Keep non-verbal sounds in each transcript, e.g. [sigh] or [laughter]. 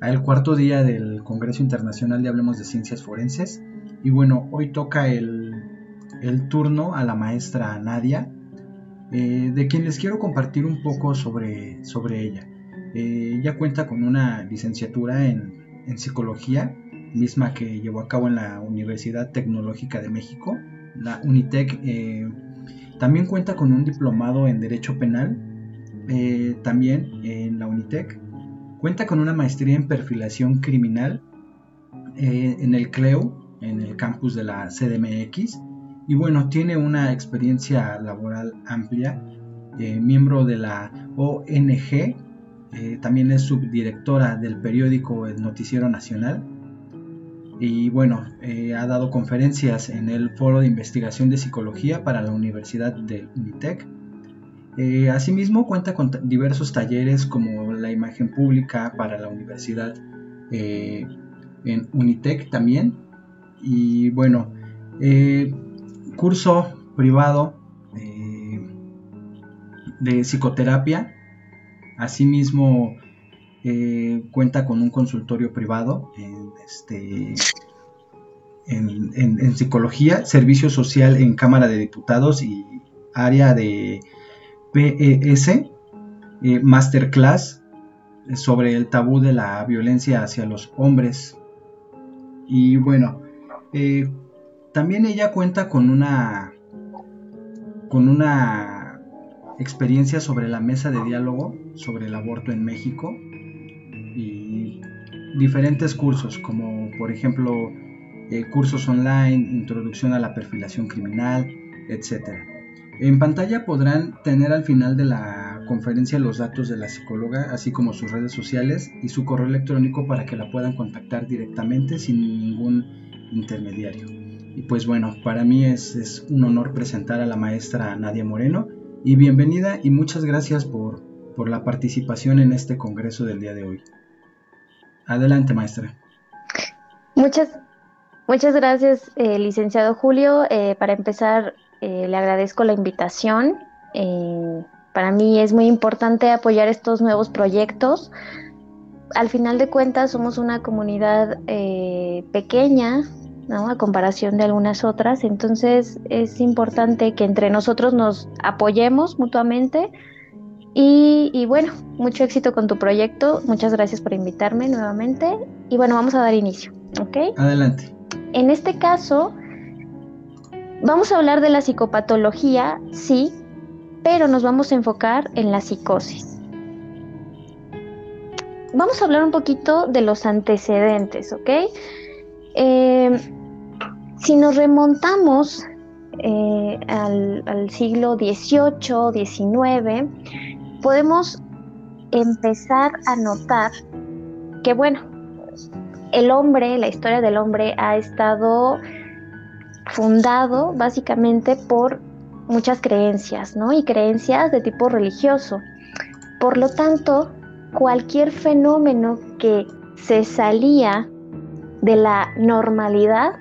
al cuarto día del Congreso Internacional de Hablemos de Ciencias Forenses. Y bueno, hoy toca el, turno a la maestra Nadia, eh, de quien les quiero compartir un poco sobre, ella. Eh, ella cuenta con una licenciatura en, psicología, misma que llevó a cabo en la Universidad Tecnológica de México, la UNITEC. Eh, también cuenta con un diplomado en Derecho Penal, también en la UNITEC Cuenta con una maestría en perfilación criminal eh, en el CLEU, en el campus de la CDMX. Y bueno, tiene una experiencia laboral amplia, eh, miembro de la ONG, eh, también es subdirectora del periódico El Noticiero Nacional. Y bueno, ha dado conferencias en el Foro de Investigación de Psicología para la Universidad de UNITEC eh, asimismo cuenta con diversos talleres como la imagen pública para la universidad eh, en Unitec también. Y bueno, eh, curso privado de psicoterapia. Asimismo cuenta con un consultorio privado en, este, en psicología, servicio social en Cámara de Diputados y área de PES, eh, Masterclass sobre el tabú de la violencia hacia los hombres. Y bueno, eh, también ella cuenta con una con una experiencia sobre la mesa de diálogo sobre el aborto en México y diferentes cursos como por ejemplo eh, cursos online, introducción a la perfilación criminal, etcétera. En pantalla podrán tener al final de la conferencia los datos de la psicóloga, así como sus redes sociales y su correo electrónico para que la puedan contactar directamente sin ningún intermediario. Y pues bueno, para mí es, un honor presentar a la maestra Nadia Moreno y bienvenida y muchas gracias por, la participación en este congreso del día de hoy. Adelante, maestra. Muchas, muchas gracias, eh, licenciado Julio. Eh, para empezar, eh, le agradezco la invitación. Eh, para mí es muy importante apoyar estos nuevos proyectos. Al final de cuentas somos una comunidad eh, pequeña, ¿no? a comparación de algunas otras, entonces es importante que entre nosotros nos apoyemos mutuamente. Y, y, bueno, mucho éxito con tu proyecto. Muchas gracias por invitarme nuevamente. Y bueno, vamos a dar inicio, ¿ok? Adelante. En este caso, Vamos a hablar de la psicopatología, sí, pero nos vamos a enfocar en la psicosis. Vamos a hablar un poquito de los antecedentes, ¿ok? Eh, si nos remontamos eh, al, al, siglo XVIII, XIX, podemos empezar a notar que, bueno, el hombre, la historia del hombre ha estado fundado básicamente por muchas creencias, ¿no? Y creencias de tipo religioso. Por lo tanto, cualquier fenómeno que se salía de la normalidad,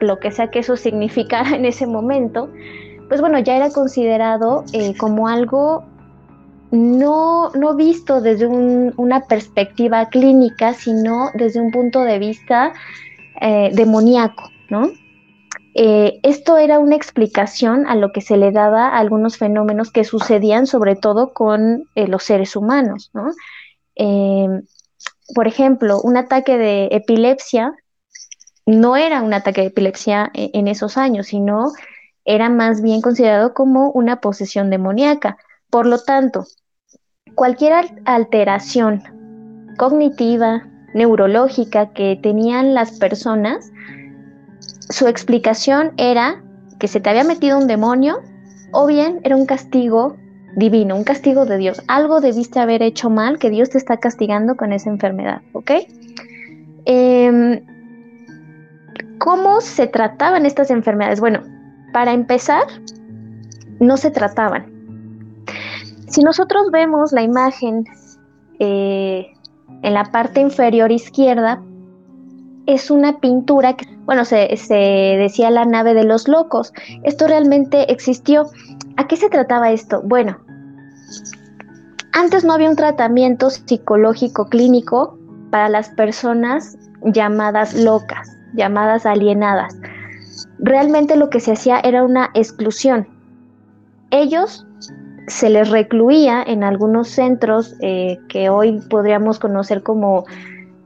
lo que sea que eso significara [laughs] en ese momento, pues bueno, ya era considerado eh, como algo no, no visto desde una perspectiva clínica, sino desde un punto de vista eh, demoníaco, ¿no? Eh, esto era una explicación a lo que se le daba a algunos fenómenos que sucedían sobre todo con eh, los seres humanos. Em, por ejemplo, un ataque de epilepsia no era un ataque de epilepsia en esos años, sino era más bien considerado como una posesión demoníaca. Por lo tanto, cualquier alteración cognitiva, neurológica que tenían las personas, su explicación era que se te había metido un demonio o bien era un castigo divino, un castigo de Dios. Algo debiste haber hecho mal que Dios te está castigando con esa enfermedad, ¿ok? Em, ¿Cómo se trataban estas enfermedades? Bueno, para empezar, no se trataban. Si nosotros vemos la imagen eh, en la parte inferior izquierda, es una pintura que, bueno, se, decía la nave de los locos. Esto realmente existió. ¿A qué se trataba esto? Bueno, antes no había un tratamiento psicológico clínico para las personas llamadas locas, llamadas alienadas. Realmente lo que se hacía era una exclusión. Ellos se les recluía en algunos centros eh, que hoy podríamos conocer como,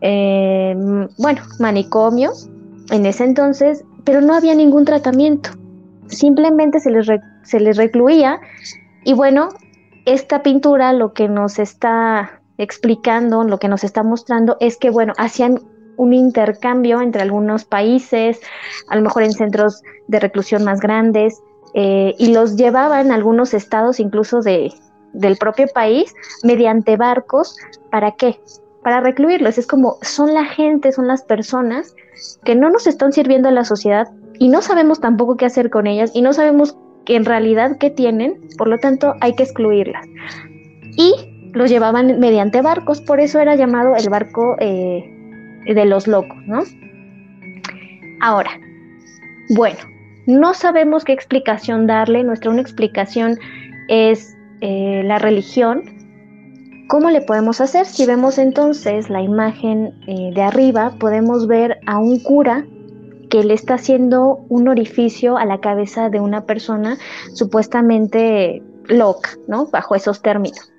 eh, bueno, manicomios en ese entonces, pero no había ningún tratamiento. Simplemente se les, se les recluía y bueno, esta pintura lo que nos está explicando, lo que nos está mostrando es que, bueno, hacían un intercambio entre algunos países, a lo mejor en centros de reclusión más grandes, eh, y los llevaban a algunos estados incluso de, del propio país mediante barcos. ¿Para qué? Para recluirlos. Es como son la gente, son las personas que no nos están sirviendo a la sociedad y no sabemos tampoco qué hacer con ellas y no sabemos que en realidad qué tienen, por lo tanto hay que excluirlas. Y los llevaban mediante barcos, por eso era llamado el barco eh, de los locos, ¿no? Ahora, bueno, no sabemos qué explicación darle, nuestra única explicación es eh, la religión. ¿Cómo le podemos hacer? Si vemos entonces la imagen eh, de arriba, podemos ver a un cura que le está haciendo un orificio a la cabeza de una persona supuestamente loca, ¿no? Bajo esos términos.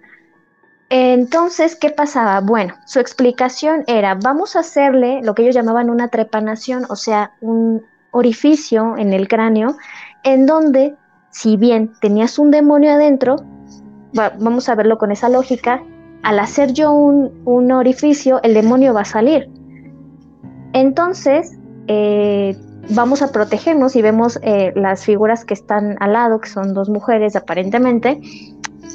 Entonces, ¿qué pasaba? Bueno, su explicación era, vamos a hacerle lo que ellos llamaban una trepanación, o sea, un, orificio en el cráneo en donde, si bien tenías un demonio adentro, vamos a verlo con esa lógica, al hacer yo un, orificio, el demonio va a salir. Entonces, eh, vamos a protegernos y vemos eh, las figuras que están al lado, que son dos mujeres aparentemente,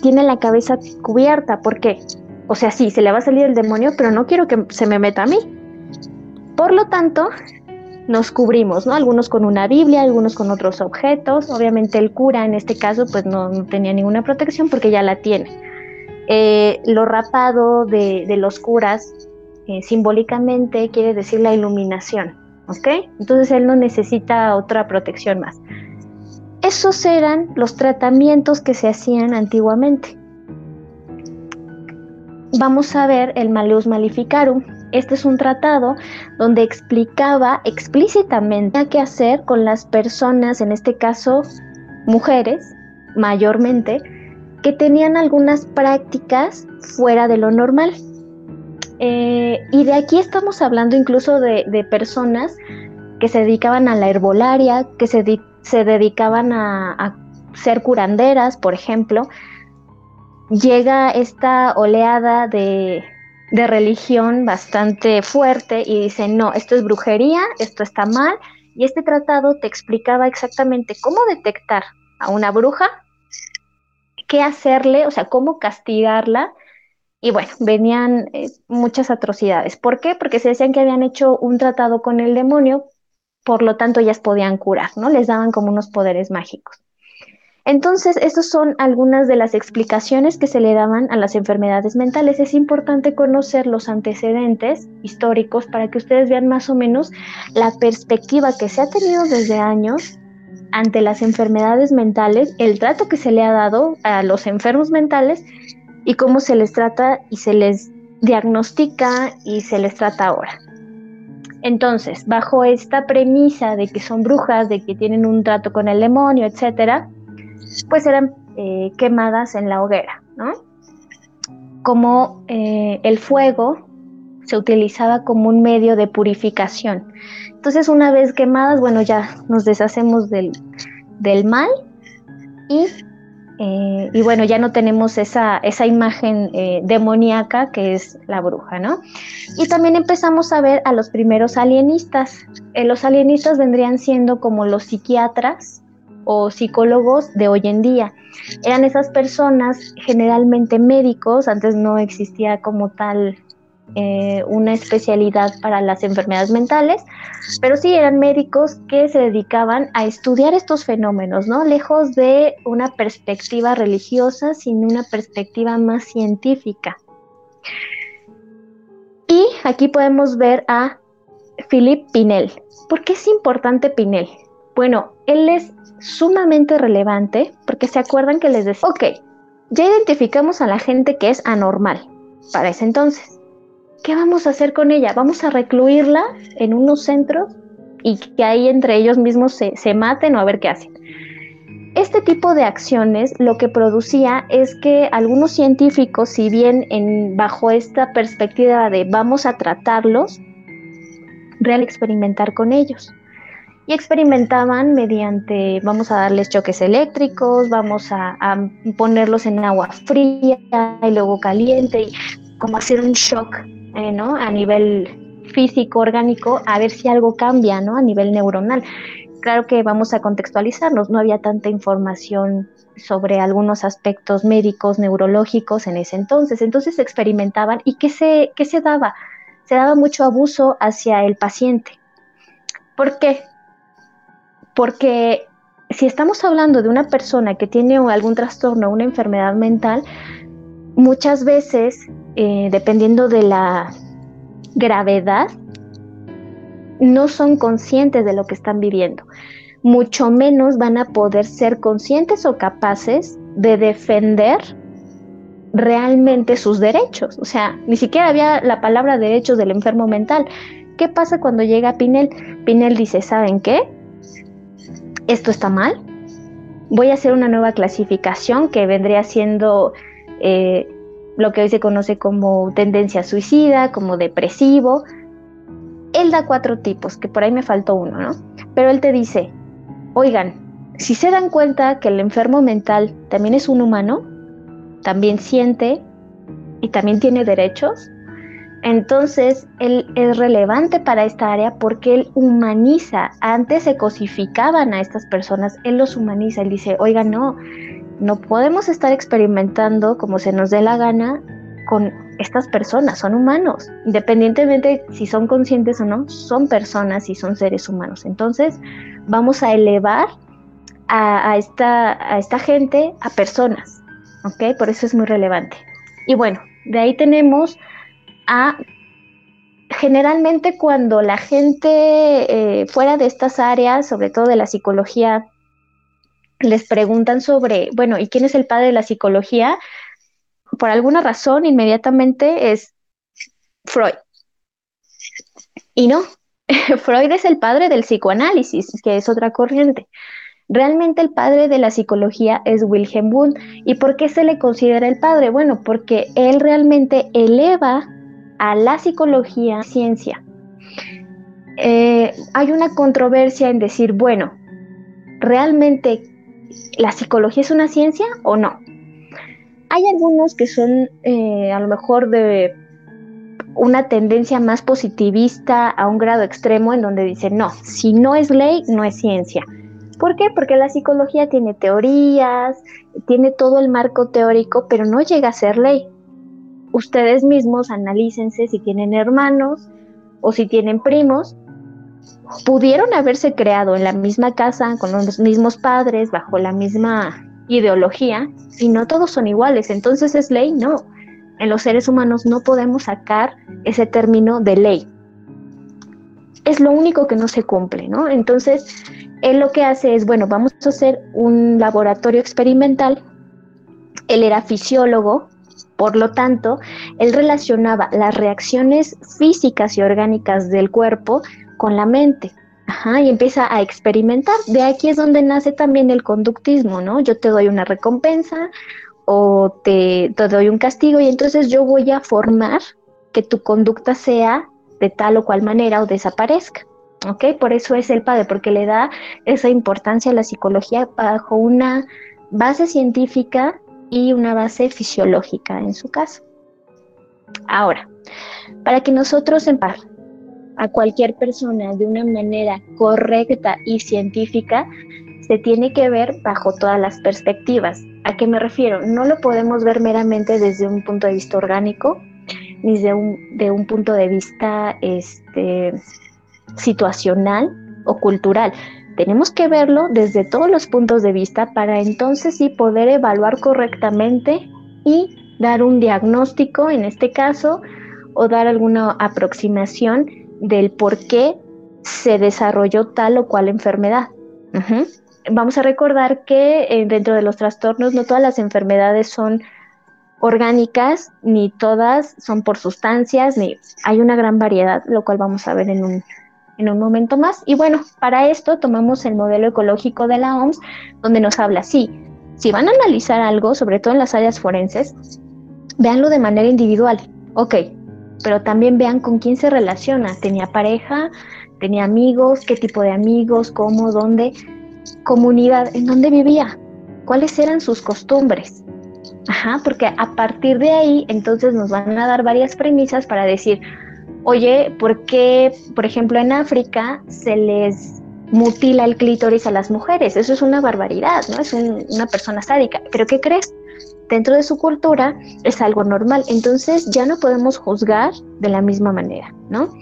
tienen la cabeza cubierta. ¿Por qué? O sea, sí, se le va a salir el demonio, pero no quiero que se me meta a mí. Por lo tanto, nos cubrimos, ¿no? Algunos con una Biblia, algunos con otros objetos. Obviamente el cura en este caso pues no, tenía ninguna protección porque ya la tiene. Eh, lo rapado de, los curas eh, simbólicamente quiere decir la iluminación, ¿ok? Entonces él no necesita otra protección más. Esos eran los tratamientos que se hacían antiguamente. Vamos a ver el Maleus Maleficarum, este es un tratado donde explicaba explícitamente qué hacer con las personas, en este caso mujeres, mayormente, que tenían algunas prácticas fuera de lo normal. Eh, y de aquí estamos hablando incluso de, personas que se dedicaban a la herbolaria, que se, dedicaban a ser curanderas, por ejemplo. Llega esta oleada de, de religión bastante fuerte y dicen, no, esto es brujería, esto está mal, y este tratado te explicaba exactamente cómo detectar a una bruja, qué hacerle, o sea, cómo castigarla, y bueno, venían eh, muchas atrocidades. ¿Por qué? Porque se decían que habían hecho un tratado con el demonio, por lo tanto ellas podían curar, ¿no? Les daban como unos poderes mágicos. Entonces, estas son algunas de las explicaciones que se le daban a las enfermedades mentales. Es importante conocer los antecedentes históricos para que ustedes vean más o menos la perspectiva que se ha tenido desde años ante las enfermedades mentales, el trato que se le ha dado a los enfermos mentales y cómo se les trata y se les diagnostica y se les trata ahora. Entonces, bajo esta premisa de que son brujas, de que tienen un trato con el demonio, etcétera, pues eran eh, quemadas en la hoguera, ¿no? Como eh, el fuego se utilizaba como un medio de purificación. Entonces, una vez quemadas, bueno, ya nos deshacemos del, mal y, eh, y, bueno, ya no tenemos esa, esa imagen demoníaca que es la bruja, ¿no? Y también empezamos a ver a los primeros alienistas. los alienistas vendrían siendo como los psiquiatras o psicólogos de hoy en día. Eran esas personas, generalmente médicos, antes no existía como tal eh, una especialidad para las enfermedades mentales, pero sí eran médicos que se dedicaban a estudiar estos fenómenos, ¿no? Lejos de una perspectiva religiosa, sino una perspectiva más científica. Y aquí podemos ver a Philippe Pinel. ¿Por qué es importante Pinel? Bueno, él es sumamente relevante porque se acuerdan que les decía, ok, ya identificamos a la gente que es anormal para ese entonces. ¿Qué vamos a hacer con ella? ¿Vamos a recluirla en unos centros y que ahí entre ellos mismos se, se maten o a ver qué hacen? Este tipo de acciones lo que producía es que algunos científicos, si bien en, bajo esta perspectiva de vamos a tratarlos, real experimentar con ellos. Y experimentaban mediante, vamos a darles choques eléctricos, vamos a, ponerlos en agua fría y luego caliente, y como hacer un shock eh, ¿no? a nivel físico, orgánico, a ver si algo cambia ¿no? a nivel neuronal claro que vamos a contextualizarnos, no había tanta información sobre algunos aspectos médicos, neurológicos en ese entonces. Entonces experimentaban y ¿qué se, qué se daba? Se daba mucho abuso hacia el paciente. ¿Por qué? Porque si estamos hablando de una persona que tiene algún trastorno, una enfermedad mental, muchas veces, eh, dependiendo de la gravedad, no son conscientes de lo que están viviendo. Mucho menos van a poder ser conscientes o capaces de defender realmente sus derechos. O sea, ni siquiera había la palabra derechos del enfermo mental. ¿Qué pasa cuando llega Pinel? Pinel dice, ¿saben qué? Esto está mal. Voy a hacer una nueva clasificación que vendría siendo eh, lo que hoy se conoce como tendencia suicida, como depresivo, él da cuatro tipos, que por ahí me faltó uno, ¿no? Pero él te dice, oigan, si se dan cuenta que el enfermo mental también es un humano, también siente y también tiene derechos, entonces él es relevante para esta área porque él humaniza. Antes se cosificaban a estas personas, él los humaniza. Él dice, oigan, no, no podemos estar experimentando como se nos dé la gana con estas personas, son humanos, independientemente si son conscientes o no, son personas y son seres humanos. Entonces, vamos a elevar a, esta, a esta gente a personas, ¿ok? Por eso es muy relevante. Y bueno, de ahí tenemos a generalmente cuando la gente eh, fuera de estas áreas, sobre todo de la psicología, les preguntan sobre, bueno, ¿y quién es el padre de la psicología? por alguna razón inmediatamente es Freud. Y no, [laughs] Freud es el padre del psicoanálisis, que es otra corriente. Realmente el padre de la psicología es Wilhelm Wundt. ¿Y por qué se le considera el padre? Bueno, porque él realmente eleva a la psicología ciencia. Eh, hay una controversia en decir, bueno, ¿realmente la psicología es una ciencia o no? Hay algunos que son eh, a lo mejor de una tendencia más positivista a un grado extremo en donde dicen, no, si no es ley, no es ciencia. ¿Por qué? Porque la psicología tiene teorías, tiene todo el marco teórico, pero no llega a ser ley. Ustedes mismos analícense si tienen hermanos o si tienen primos. Pudieron haberse creado en la misma casa, con los mismos padres, bajo la misma ideología y no todos son iguales. Entonces es ley, no. En los seres humanos no podemos sacar ese término de ley. Es lo único que no se cumple, ¿no? Entonces, él lo que hace es, bueno, vamos a hacer un laboratorio experimental. Él era fisiólogo, por lo tanto, él relacionaba las reacciones físicas y orgánicas del cuerpo con la mente. Ajá, y empieza a experimentar. De aquí es donde nace también el conductismo, ¿no? Yo te doy una recompensa o te, doy un castigo y entonces yo voy a formar que tu conducta sea de tal o cual manera o desaparezca. ¿Ok? Por eso es el padre, porque le da esa importancia a la psicología bajo una base científica y una base fisiológica en su caso. Ahora, para que nosotros en a cualquier persona de una manera correcta y científica, se tiene que ver bajo todas las perspectivas. ¿A qué me refiero? No lo podemos ver meramente desde un punto de vista orgánico, ni de un, de un punto de vista este, situacional o cultural. Tenemos que verlo desde todos los puntos de vista para entonces sí poder evaluar correctamente y dar un diagnóstico en este caso o dar alguna aproximación del por qué se desarrolló tal o cual enfermedad. Vamos a recordar que eh, dentro de los trastornos no todas las enfermedades son orgánicas, ni todas son por sustancias, ni hay una gran variedad, lo cual vamos a ver en un, en un momento más. Y bueno, para esto tomamos el modelo ecológico de la OMS, donde nos habla, sí, si van a analizar algo, sobre todo en las áreas forenses, véanlo de manera individual, ok, pero también vean con quién se relaciona, tenía pareja, tenía amigos, qué tipo de amigos, cómo, dónde, comunidad, en dónde vivía, cuáles eran sus costumbres. Ajá, porque a partir de ahí entonces nos van a dar varias premisas para decir, oye, ¿por qué, por ejemplo, en África se les mutila el clítoris a las mujeres? Eso es una barbaridad, ¿no? Es una persona sádica. ¿Pero qué crees? Dentro de su cultura es algo normal, entonces ya no podemos juzgar de la misma manera, ¿no?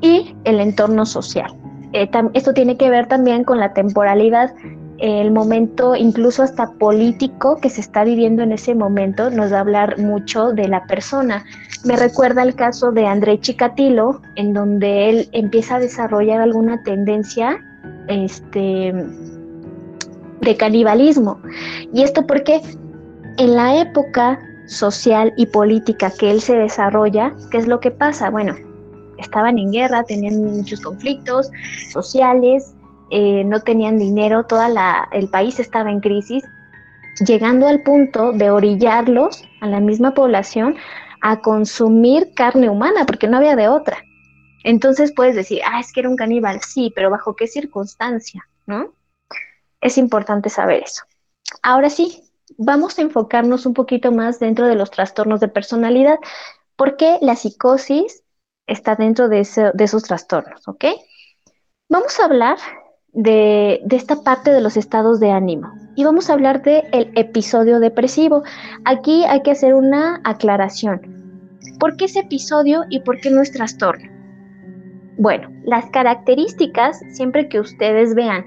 Y el entorno social. Eh, esto tiene que ver también con la temporalidad el momento incluso hasta político que se está viviendo en ese momento nos va a hablar mucho de la persona. Me recuerda el caso de André Chikatilo, en donde él empieza a desarrollar alguna tendencia este, de canibalismo. Y esto porque en la época social y política que él se desarrolla, ¿qué es lo que pasa? Bueno, estaban en guerra, tenían muchos conflictos sociales, eh, no tenían dinero, todo el país estaba en crisis, llegando al punto de orillarlos a la misma población a consumir carne humana, porque no había de otra. Entonces puedes decir, ah, es que era un caníbal, sí, pero ¿bajo qué circunstancia? ¿No? Es importante saber eso. Ahora sí, vamos a enfocarnos un poquito más dentro de los trastornos de personalidad, porque la psicosis está dentro de, esos trastornos, ¿ok? Vamos a hablar de, esta parte de los estados de ánimo. Y vamos a hablar del el episodio depresivo. Aquí hay que hacer una aclaración. ¿Por qué ese episodio y por qué no es trastorno? Bueno, las características, siempre que ustedes vean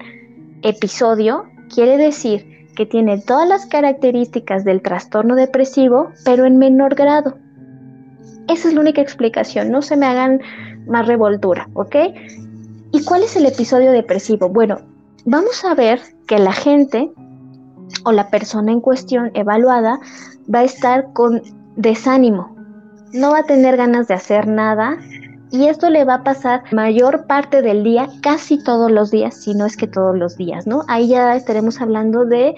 episodio, quiere decir que tiene todas las características del trastorno depresivo, pero en menor grado. Esa es la única explicación, no se me hagan más revoltura, ¿ok? ¿Y cuál es el episodio depresivo? Bueno, vamos a ver que la gente o la persona en cuestión evaluada va a estar con desánimo, no va a tener ganas de hacer nada y esto le va a pasar mayor parte del día, casi todos los días, si no es que todos los días, ¿no? Ahí ya estaremos hablando de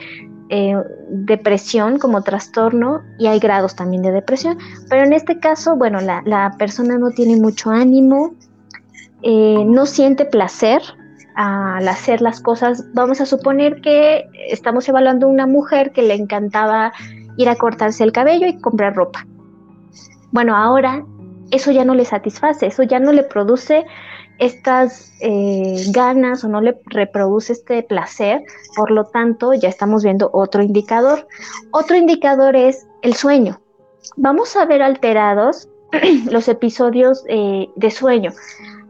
eh, depresión como trastorno y hay grados también de depresión, pero en este caso, bueno, la, la persona no tiene mucho ánimo, eh, no siente placer al hacer las cosas. Vamos a suponer que estamos evaluando una mujer que le encantaba ir a cortarse el cabello y comprar ropa. Bueno, ahora eso ya no le satisface, eso ya no le produce estas eh, ganas o no le reproduce este placer, por lo tanto ya estamos viendo otro indicador. Otro indicador es el sueño. Vamos a ver alterados [clears throat] los episodios eh, de sueño.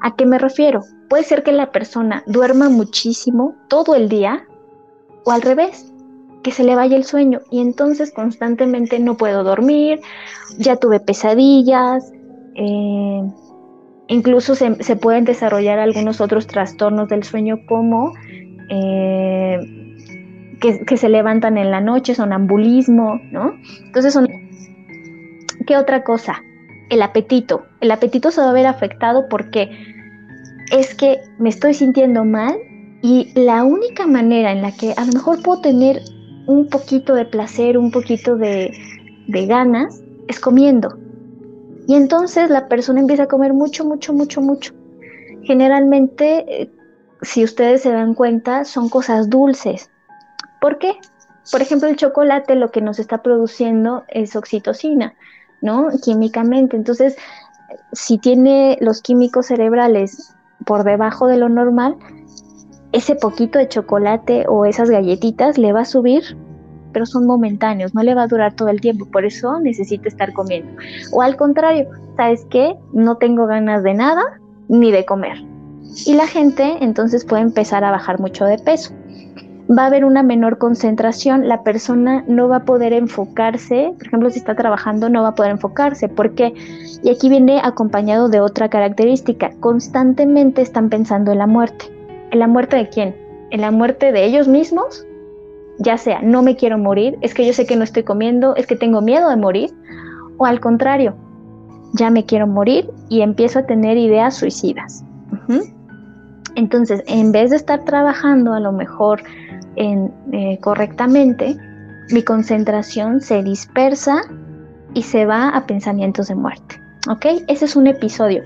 ¿A qué me refiero? Puede ser que la persona duerma muchísimo todo el día o al revés, que se le vaya el sueño y entonces constantemente no puedo dormir, ya tuve pesadillas, eh, incluso se, pueden desarrollar algunos otros trastornos del sueño como eh, que, se levantan en la noche, sonambulismo, ¿no? Entonces. ¿Qué otra cosa? El apetito. El apetito se va a ver afectado porque es que me estoy sintiendo mal y la única manera en la que a lo mejor puedo tener un poquito de placer, un poquito de, ganas, es comiendo. Y entonces la persona empieza a comer mucho, mucho, mucho, mucho. Generalmente, eh, si ustedes se dan cuenta, son cosas dulces. ¿Por qué? Por ejemplo, el chocolate lo que nos está produciendo es oxitocina, ¿no? Químicamente. Entonces, si tiene los químicos cerebrales por debajo de lo normal, ese poquito de chocolate o esas galletitas le va a subir, pero son momentáneos, no le va a durar todo el tiempo, por eso necesita estar comiendo. O al contrario, ¿sabes qué? No tengo ganas de nada ni de comer. Y la gente entonces puede empezar a bajar mucho de peso va a haber una menor concentración, la persona no va a poder enfocarse, por ejemplo, si está trabajando no va a poder enfocarse, ¿por qué? Y aquí viene acompañado de otra característica, constantemente están pensando en la muerte. ¿En la muerte de quién? ¿En la muerte de ellos mismos? Ya sea no me quiero morir, es que yo sé que no estoy comiendo, es que tengo miedo de morir, o al contrario, ya me quiero morir y empiezo a tener ideas suicidas. Entonces, en vez de estar trabajando a lo mejor eh, correctamente, mi concentración se dispersa y se va a pensamientos de muerte. ¿Ok? Ese es un episodio.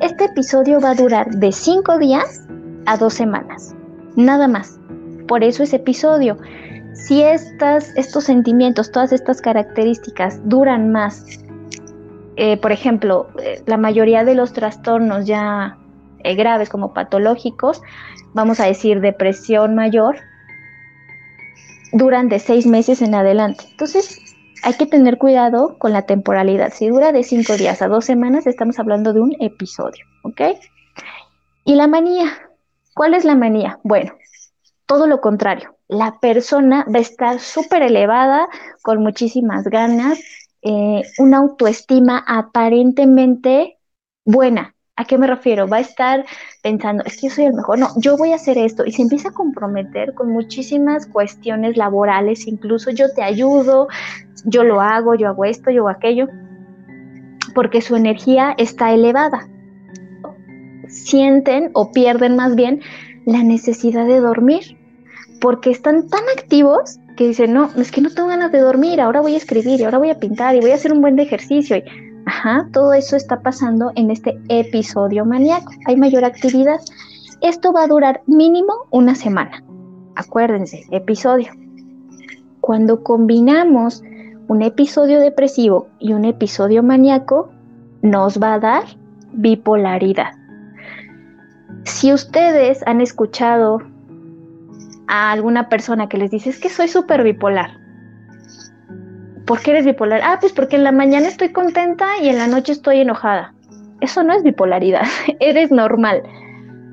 Este episodio va a durar de 5 días a 2 semanas. Nada más. Por eso ese episodio. Si estas, estos sentimientos, todas estas características duran más, eh, por ejemplo, eh, la mayoría de los trastornos ya eh, graves como patológicos, vamos a decir depresión mayor, duran de seis meses en adelante. Entonces, hay que tener cuidado con la temporalidad. Si dura de cinco días a dos semanas, estamos hablando de un episodio, ¿ok? Y la manía. ¿Cuál es la manía? Bueno, todo lo contrario. La persona va a estar súper elevada, con muchísimas ganas, eh, una autoestima aparentemente buena. ¿A qué me refiero? Va a estar pensando, es que yo soy el mejor, no, yo voy a hacer esto y se empieza a comprometer con muchísimas cuestiones laborales, incluso yo te ayudo, yo lo hago, yo hago esto, yo hago aquello, porque su energía está elevada. Sienten o pierden más bien la necesidad de dormir, porque están tan activos que dicen, no, es que no tengo ganas de dormir, ahora voy a escribir y ahora voy a pintar y voy a hacer un buen ejercicio. Y, ajá, todo eso está pasando en este episodio maníaco. Hay mayor actividad. Esto va a durar mínimo una semana. Acuérdense, episodio. Cuando combinamos un episodio depresivo y un episodio maníaco, nos va a dar bipolaridad. Si ustedes han escuchado a alguna persona que les dice, es que soy súper bipolar. ¿Por qué eres bipolar? Ah, pues porque en la mañana estoy contenta y en la noche estoy enojada. Eso no es bipolaridad, [laughs] eres normal.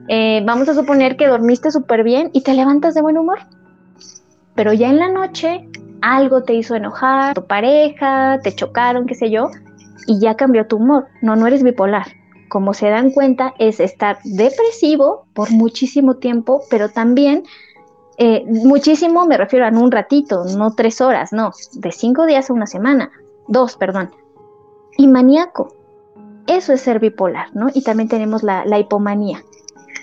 Eh, vamos a suponer que dormiste súper bien y te levantas de buen humor. Pero ya en la noche algo te hizo enojar, tu pareja, te chocaron, qué sé yo, y ya cambió tu humor. No, no eres bipolar. Como se dan cuenta, es estar depresivo por muchísimo tiempo, pero también eh, muchísimo me refiero a un ratito, no tres horas, no, de cinco días a una semana, dos, perdón. Y maníaco, eso es ser bipolar, ¿no? Y también tenemos la, hipomanía,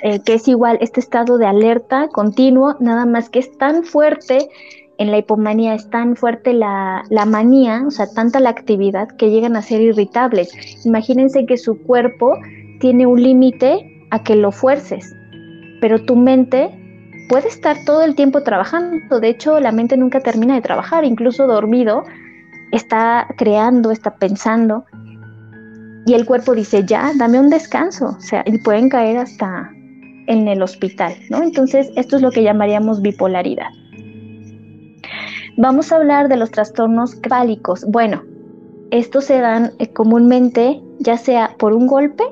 eh, que es igual este estado de alerta continuo, nada más que es tan fuerte, en la hipomanía es tan fuerte la, la manía, o sea, tanta la actividad que llegan a ser irritables. Imagínense que su cuerpo tiene un límite a que lo fuerces, pero tu mente puede estar todo el tiempo trabajando. De hecho, la mente nunca termina de trabajar, incluso dormido, está creando, está pensando. Y el cuerpo dice, ya, dame un descanso. O sea, y pueden caer hasta en el hospital, ¿no? Entonces, esto es lo que llamaríamos bipolaridad. Vamos a hablar de los trastornos crálicos. Bueno, estos se dan eh, comúnmente ya sea por un golpe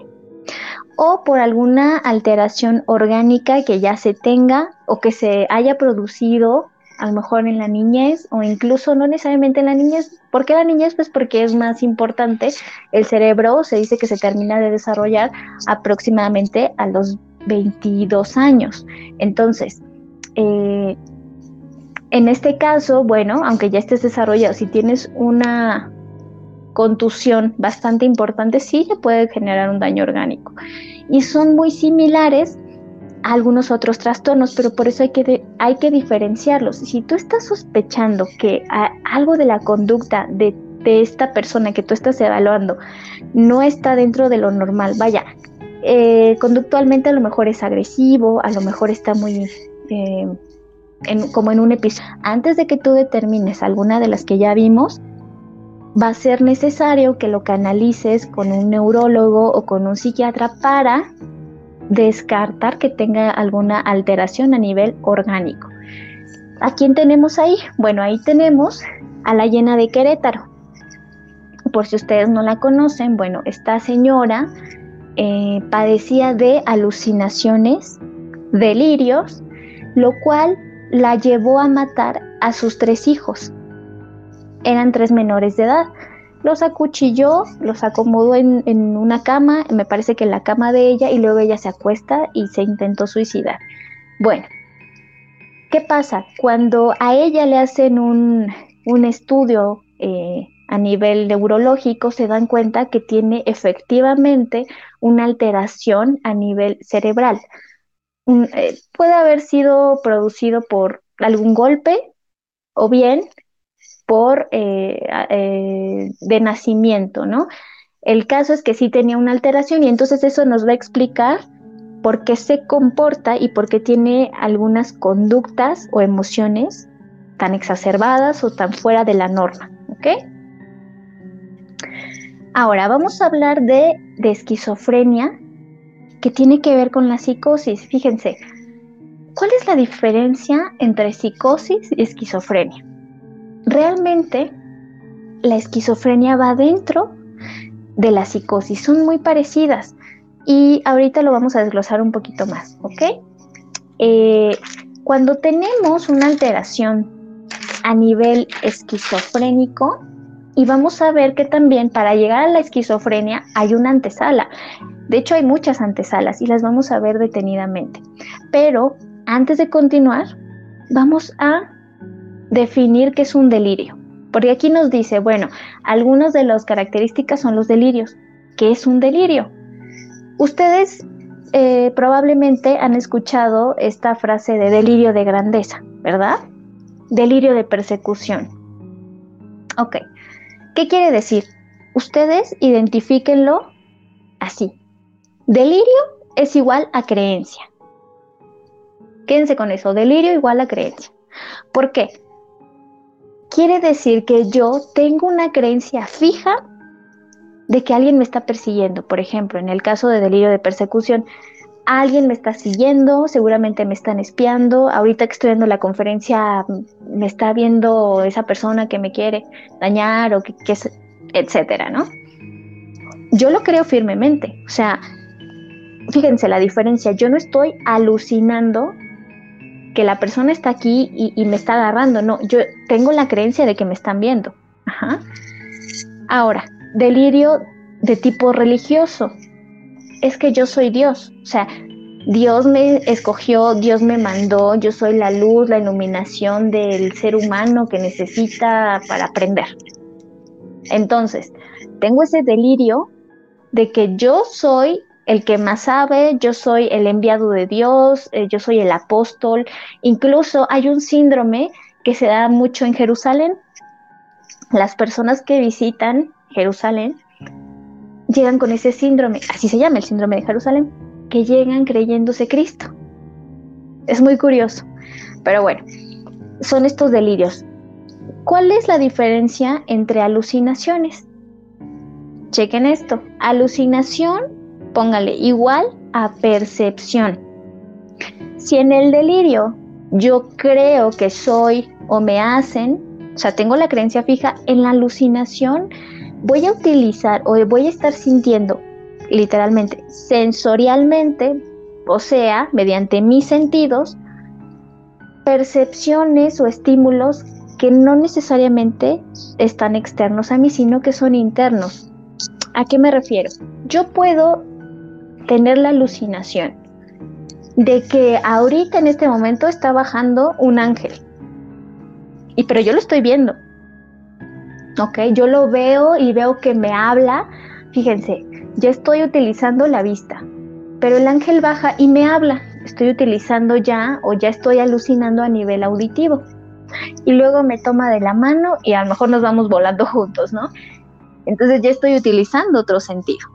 o por alguna alteración orgánica que ya se tenga o que se haya producido a lo mejor en la niñez o incluso no necesariamente en la niñez. ¿Por qué la niñez? Pues porque es más importante. El cerebro se dice que se termina de desarrollar aproximadamente a los 22 años. Entonces, eh, en este caso, bueno, aunque ya estés desarrollado, si tienes una contusión bastante importante, sí le puede generar un daño orgánico. Y son muy similares a algunos otros trastornos, pero por eso hay que, hay que diferenciarlos. Si tú estás sospechando que algo de la conducta de, esta persona que tú estás evaluando no está dentro de lo normal, vaya, eh, conductualmente a lo mejor es agresivo, a lo mejor está muy... Eh, como en un episodio. Antes de que tú determines alguna de las que ya vimos, va a ser necesario que lo canalices con un neurólogo o con un psiquiatra para descartar que tenga alguna alteración a nivel orgánico. ¿A quién tenemos ahí? Bueno, ahí tenemos a la llena de Querétaro. Por si ustedes no la conocen, bueno, esta señora eh, padecía de alucinaciones, delirios, lo cual la llevó a matar a sus tres hijos eran tres menores de edad. Los acuchilló, los acomodó en, una cama, me parece que en la cama de ella, y luego ella se acuesta y se intentó suicidar. Bueno, ¿qué pasa? Cuando a ella le hacen un, estudio eh, a nivel neurológico, se dan cuenta que tiene efectivamente una alteración a nivel cerebral. Eh, puede haber sido producido por algún golpe o bien por eh, de nacimiento, ¿no? El caso es que sí tenía una alteración y entonces eso nos va a explicar por qué se comporta y por qué tiene algunas conductas o emociones tan exacerbadas o tan fuera de la norma. ¿Ok? Ahora vamos a hablar de, de esquizofrenia que tiene que ver con la psicosis. Fíjense, ¿cuál es la diferencia entre psicosis y esquizofrenia? Realmente la esquizofrenia va dentro de la psicosis, son muy parecidas y ahorita lo vamos a desglosar un poquito más, ¿ok? Eh, cuando tenemos una alteración a nivel esquizofrénico, y vamos a ver que también para llegar a la esquizofrenia hay una antesala. De hecho, hay muchas antesalas y las vamos a ver detenidamente. Pero antes de continuar, vamos a definir qué es un delirio. Porque aquí nos dice, bueno, algunas de las características son los delirios. ¿Qué es un delirio? Ustedes eh, probablemente han escuchado esta frase de delirio de grandeza, ¿verdad? Delirio de persecución. Ok, ¿qué quiere decir? Ustedes identifíquenlo así. Delirio es igual a creencia. Quédense con eso, delirio igual a creencia. ¿Por qué? Quiere decir que yo tengo una creencia fija de que alguien me está persiguiendo. Por ejemplo, en el caso de delirio de persecución, alguien me está siguiendo, seguramente me están espiando, ahorita que estoy dando la conferencia me está viendo esa persona que me quiere dañar o que, que etcétera, ¿no? Yo lo creo firmemente, o sea, fíjense la diferencia, yo no estoy alucinando que la persona está aquí y, me está agarrando, no, yo tengo la creencia de que me están viendo. Ahora, delirio de tipo religioso. Es que yo soy Dios, o sea, Dios me escogió, Dios me mandó, yo soy la luz, la iluminación del ser humano que necesita para aprender. Entonces, tengo ese delirio de que yo soy el que más sabe, yo soy el enviado de Dios, eh, yo soy el apóstol. Incluso hay un síndrome que se da mucho en Jerusalén. Las personas que visitan Jerusalén, llegan con ese síndrome, así se llama el síndrome de Jerusalén, que llegan creyéndose Cristo. Es muy curioso, pero bueno, son estos delirios. ¿Cuál es la diferencia entre alucinaciones? Chequen esto, alucinación, póngale igual a percepción. Si en el delirio yo creo que soy o me hacen, o sea, tengo la creencia fija, en la alucinación voy a utilizar o voy a estar sintiendo literalmente sensorialmente, o sea, mediante mis sentidos, percepciones o estímulos que no necesariamente están externos a mí, sino que son internos. ¿A qué me refiero? Yo puedo tener la alucinación de que ahorita en este momento está bajando un ángel. Y pero yo lo estoy viendo. ¿ok? Yo lo veo y veo que me habla. Fíjense, ya estoy utilizando la vista, pero el ángel baja y me habla. Estoy utilizando ya o ya estoy alucinando a nivel auditivo. Y luego me toma de la mano y a lo mejor nos vamos volando juntos, ¿no? Entonces ya estoy utilizando otro sentido.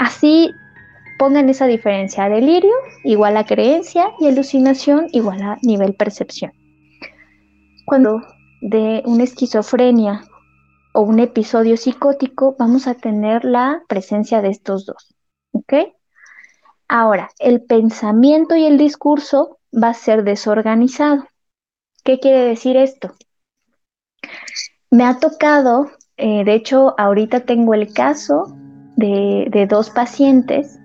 Así pongan esa diferencia. Delirio igual a creencia y alucinación igual a nivel percepción. Cuando de una esquizofrenia o un episodio psicótico, vamos a tener la presencia de estos dos. ¿Ok? Ahora, el pensamiento y el discurso va a ser desorganizado. ¿Qué quiere decir esto? Me ha tocado, eh, de hecho, ahorita tengo el caso de, dos pacientes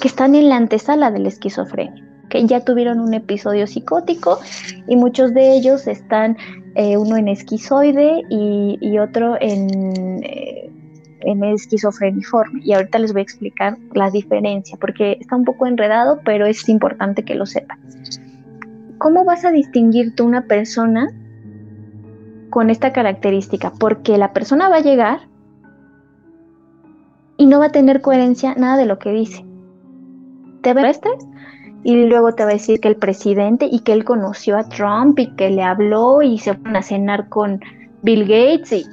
que están en la antesala de la esquizofrenia que ya tuvieron un episodio psicótico y muchos de ellos están, eh, uno en esquizoide y, otro en, eh, en esquizofreniforme. Y ahorita les voy a explicar la diferencia porque está un poco enredado, pero es importante que lo sepan. ¿cómo vas a distinguir tú una persona con esta característica? Porque la persona va a llegar y no va a tener coherencia nada de lo que dice. ¿Te ves? Y luego te va a decir que el presidente y que él conoció a Trump y que le habló y se van a cenar con Bill Gates y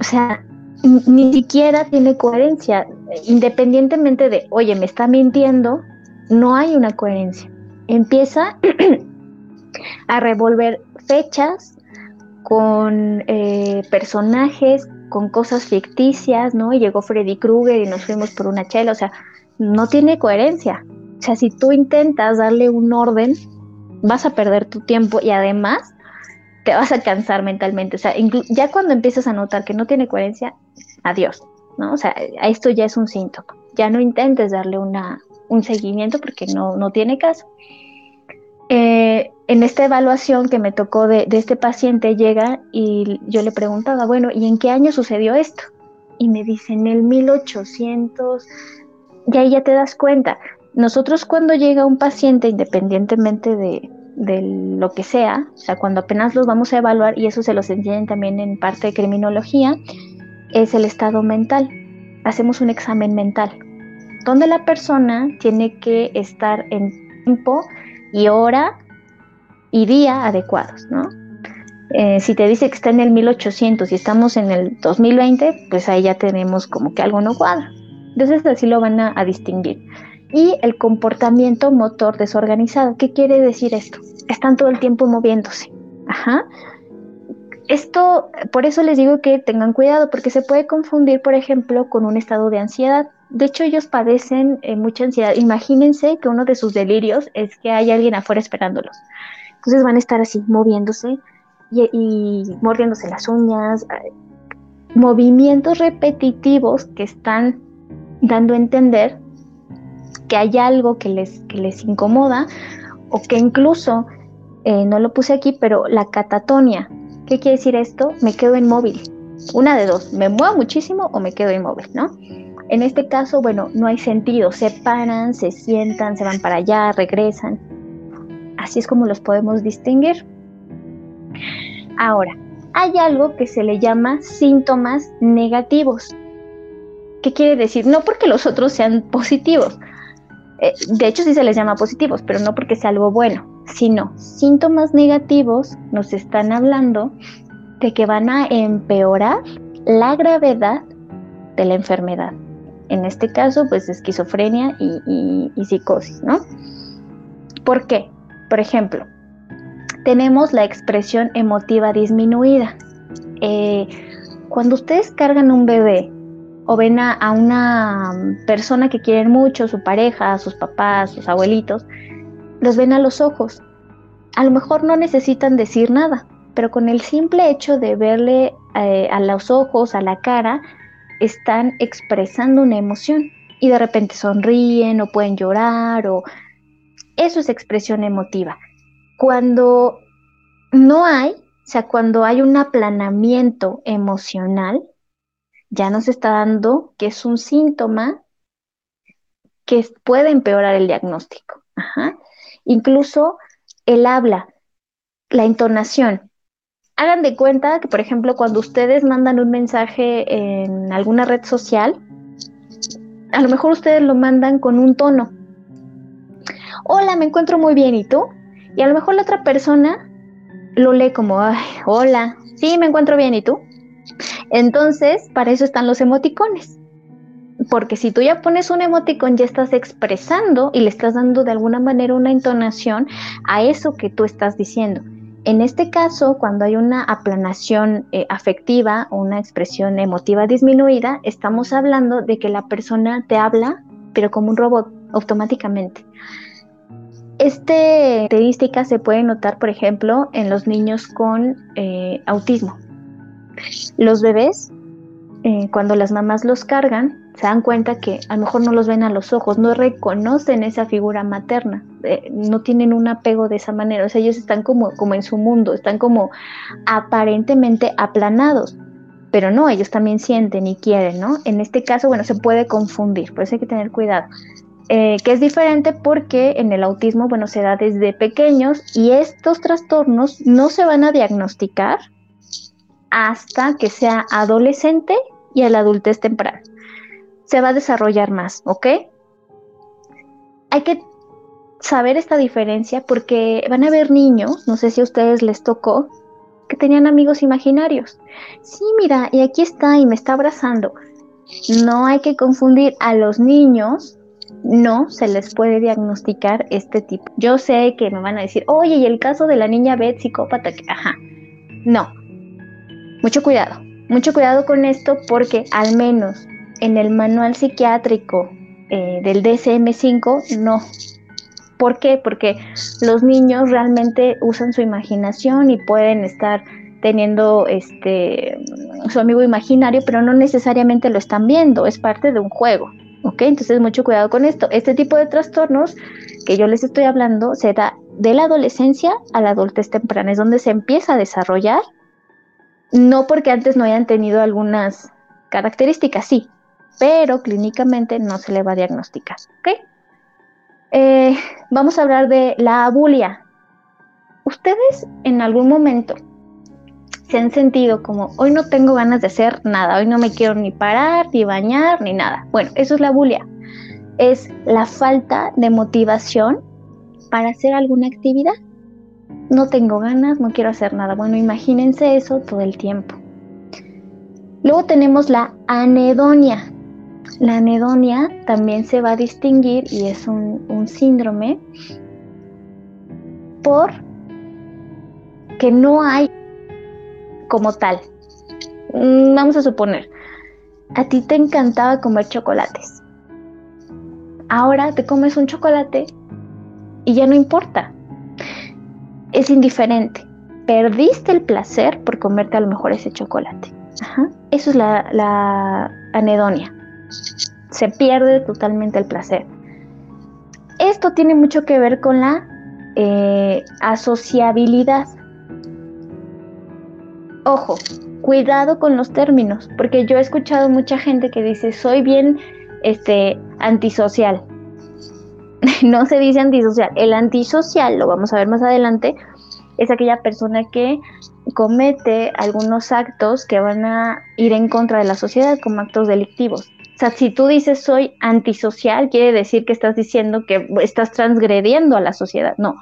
o sea, ni siquiera tiene coherencia. Independientemente de, oye, me está mintiendo, no hay una coherencia. Empieza [clears throat] a revolver fechas con eh, personajes, con cosas ficticias, ¿no? Y llegó Freddy Krueger y nos fuimos por una chela, o sea, no tiene coherencia. O sea, si tú intentas darle un orden, vas a perder tu tiempo y además te vas a cansar mentalmente. O sea, ya cuando empiezas a notar que no tiene coherencia, adiós, ¿no? O sea, esto ya es un síntoma. Ya no intentes darle una, un seguimiento porque no, no tiene caso. Eh, en esta evaluación que me tocó de, este paciente llega y yo le preguntaba, bueno, ¿y en qué año sucedió esto? Y me dice, en el 1800, y ahí ya te das cuenta. Nosotros cuando llega un paciente, independientemente de, de lo que sea, o sea, cuando apenas los vamos a evaluar, y eso se los enseñan también en parte de criminología, es el estado mental. Hacemos un examen mental, donde la persona tiene que estar en tiempo y hora y día adecuados, ¿no? Eh, si te dice que está en el 1800 y estamos en el 2020, pues ahí ya tenemos como que algo no cuadra. Entonces así lo van a distinguir y el comportamiento motor desorganizado. ¿Qué quiere decir esto? Están todo el tiempo moviéndose. Ajá. Esto, por eso les digo que tengan cuidado, porque se puede confundir, por ejemplo, con un estado de ansiedad. De hecho, ellos padecen eh, mucha ansiedad. Imagínense que uno de sus delirios es que hay alguien afuera esperándolos. Entonces van a estar así, moviéndose y, mordiéndose las uñas, eh, movimientos repetitivos que están dando a entender que hay algo que les, que les incomoda o que incluso, eh, no lo puse aquí, pero la catatonia. ¿Qué quiere decir esto? Me quedo inmóvil. Una de dos, me muevo muchísimo o me quedo inmóvil, ¿no? En este caso, bueno, no hay sentido, se paran, se sientan, se van para allá, regresan. Así es como los podemos distinguir. Ahora, hay algo que se le llama síntomas negativos. ¿Qué quiere decir? No porque los otros sean positivos, eh, de hecho sí se les llama positivos, pero no porque sea algo bueno, sino síntomas negativos nos están hablando de que van a empeorar la gravedad de la enfermedad. En este caso, pues esquizofrenia y, psicosis, ¿no? ¿Por qué? Por ejemplo, tenemos la expresión emotiva disminuida. Eh, cuando ustedes cargan un bebé o ven a, una persona que quieren mucho, su pareja, sus papás, sus abuelitos, los ven a los ojos. A lo mejor no necesitan decir nada, pero con el simple hecho de verle eh, a los ojos, a la cara, están expresando una emoción y de repente sonríen o pueden llorar o eso es expresión emotiva. Cuando no hay, o sea, cuando hay un aplanamiento emocional, ya nos está dando que es un síntoma que puede empeorar el diagnóstico. Incluso el habla, la entonación. Hagan de cuenta que, por ejemplo, cuando ustedes mandan un mensaje en alguna red social, a lo mejor ustedes lo mandan con un tono. Hola, me encuentro muy bien, ¿y tú? Y a lo mejor la otra persona lo lee como, hola, sí, me encuentro bien, ¿y tú? Entonces, para eso están los emoticones. Porque si tú ya pones un emoticón, ya estás expresando y le estás dando de alguna manera una entonación a eso que tú estás diciendo. En este caso, cuando hay una aplanación eh, afectiva o una expresión emotiva disminuida, estamos hablando de que la persona te habla, pero como un robot, automáticamente. Esta característica se puede notar, por ejemplo, en los niños con eh, autismo. Los bebés, eh, cuando las mamás los cargan, se dan cuenta que a lo mejor no los ven a los ojos, no reconocen esa figura materna, eh, no tienen un apego de esa manera, o sea, ellos están como, como en su mundo, están como aparentemente aplanados, pero no, ellos también sienten y quieren, ¿no? En este caso, bueno, se puede confundir, por eso hay que tener cuidado. eh, que es diferente porque en el autismo, bueno, se da desde pequeños y estos trastornos no se van a diagnosticar hasta que sea adolescente y a la adultez temprana. Se va a desarrollar más, ¿ok? Hay que saber esta diferencia porque van a haber niños, no sé si a ustedes les tocó, que tenían amigos imaginarios. Sí, mira, y aquí está y me está abrazando. No hay que confundir a los niños, no se les puede diagnosticar este tipo. Yo sé que me van a decir, oye, y el caso de la niña Beth, psicópata, ajá, no. Mucho cuidado, mucho cuidado con esto porque al menos en el manual psiquiátrico eh, del DSM5, no. ¿Por qué? Porque los niños realmente usan su imaginación y pueden estar teniendo este su amigo imaginario, pero no necesariamente lo están viendo, es parte de un juego. ¿Ok? Entonces, mucho cuidado con esto. Este tipo de trastornos que yo les estoy hablando se da de la adolescencia a la adultez temprana, es donde se empieza a desarrollar, no porque antes no hayan tenido algunas características, sí, pero clínicamente no se le va a diagnosticar. Eh, vamos a hablar de la abulia. ¿Ustedes en algún momento se han sentido como, hoy no tengo ganas de hacer nada, hoy no me quiero ni parar, ni bañar, ni nada. Bueno, eso es la bulia. Es la falta de motivación para hacer alguna actividad. No tengo ganas, no quiero hacer nada. Bueno, imagínense eso todo el tiempo. Luego tenemos la anedonia. La anedonia también se va a distinguir y es un, síndrome por que no hay como tal. Mm, vamos a suponer, a ti te encantaba comer chocolates. Ahora te comes un chocolate y ya no importa. Es indiferente. Perdiste el placer por comerte a lo mejor ese chocolate. Eso es la, anedonia. Se pierde totalmente el placer. Esto tiene mucho que ver con la eh, asociabilidad. Ojo, cuidado con los términos, porque yo he escuchado mucha gente que dice, soy bien este, antisocial. [laughs] no se dice antisocial. El antisocial, lo vamos a ver más adelante, es aquella persona que comete algunos actos que van a ir en contra de la sociedad como actos delictivos. O sea, si tú dices soy antisocial, quiere decir que estás diciendo que estás transgrediendo a la sociedad. No,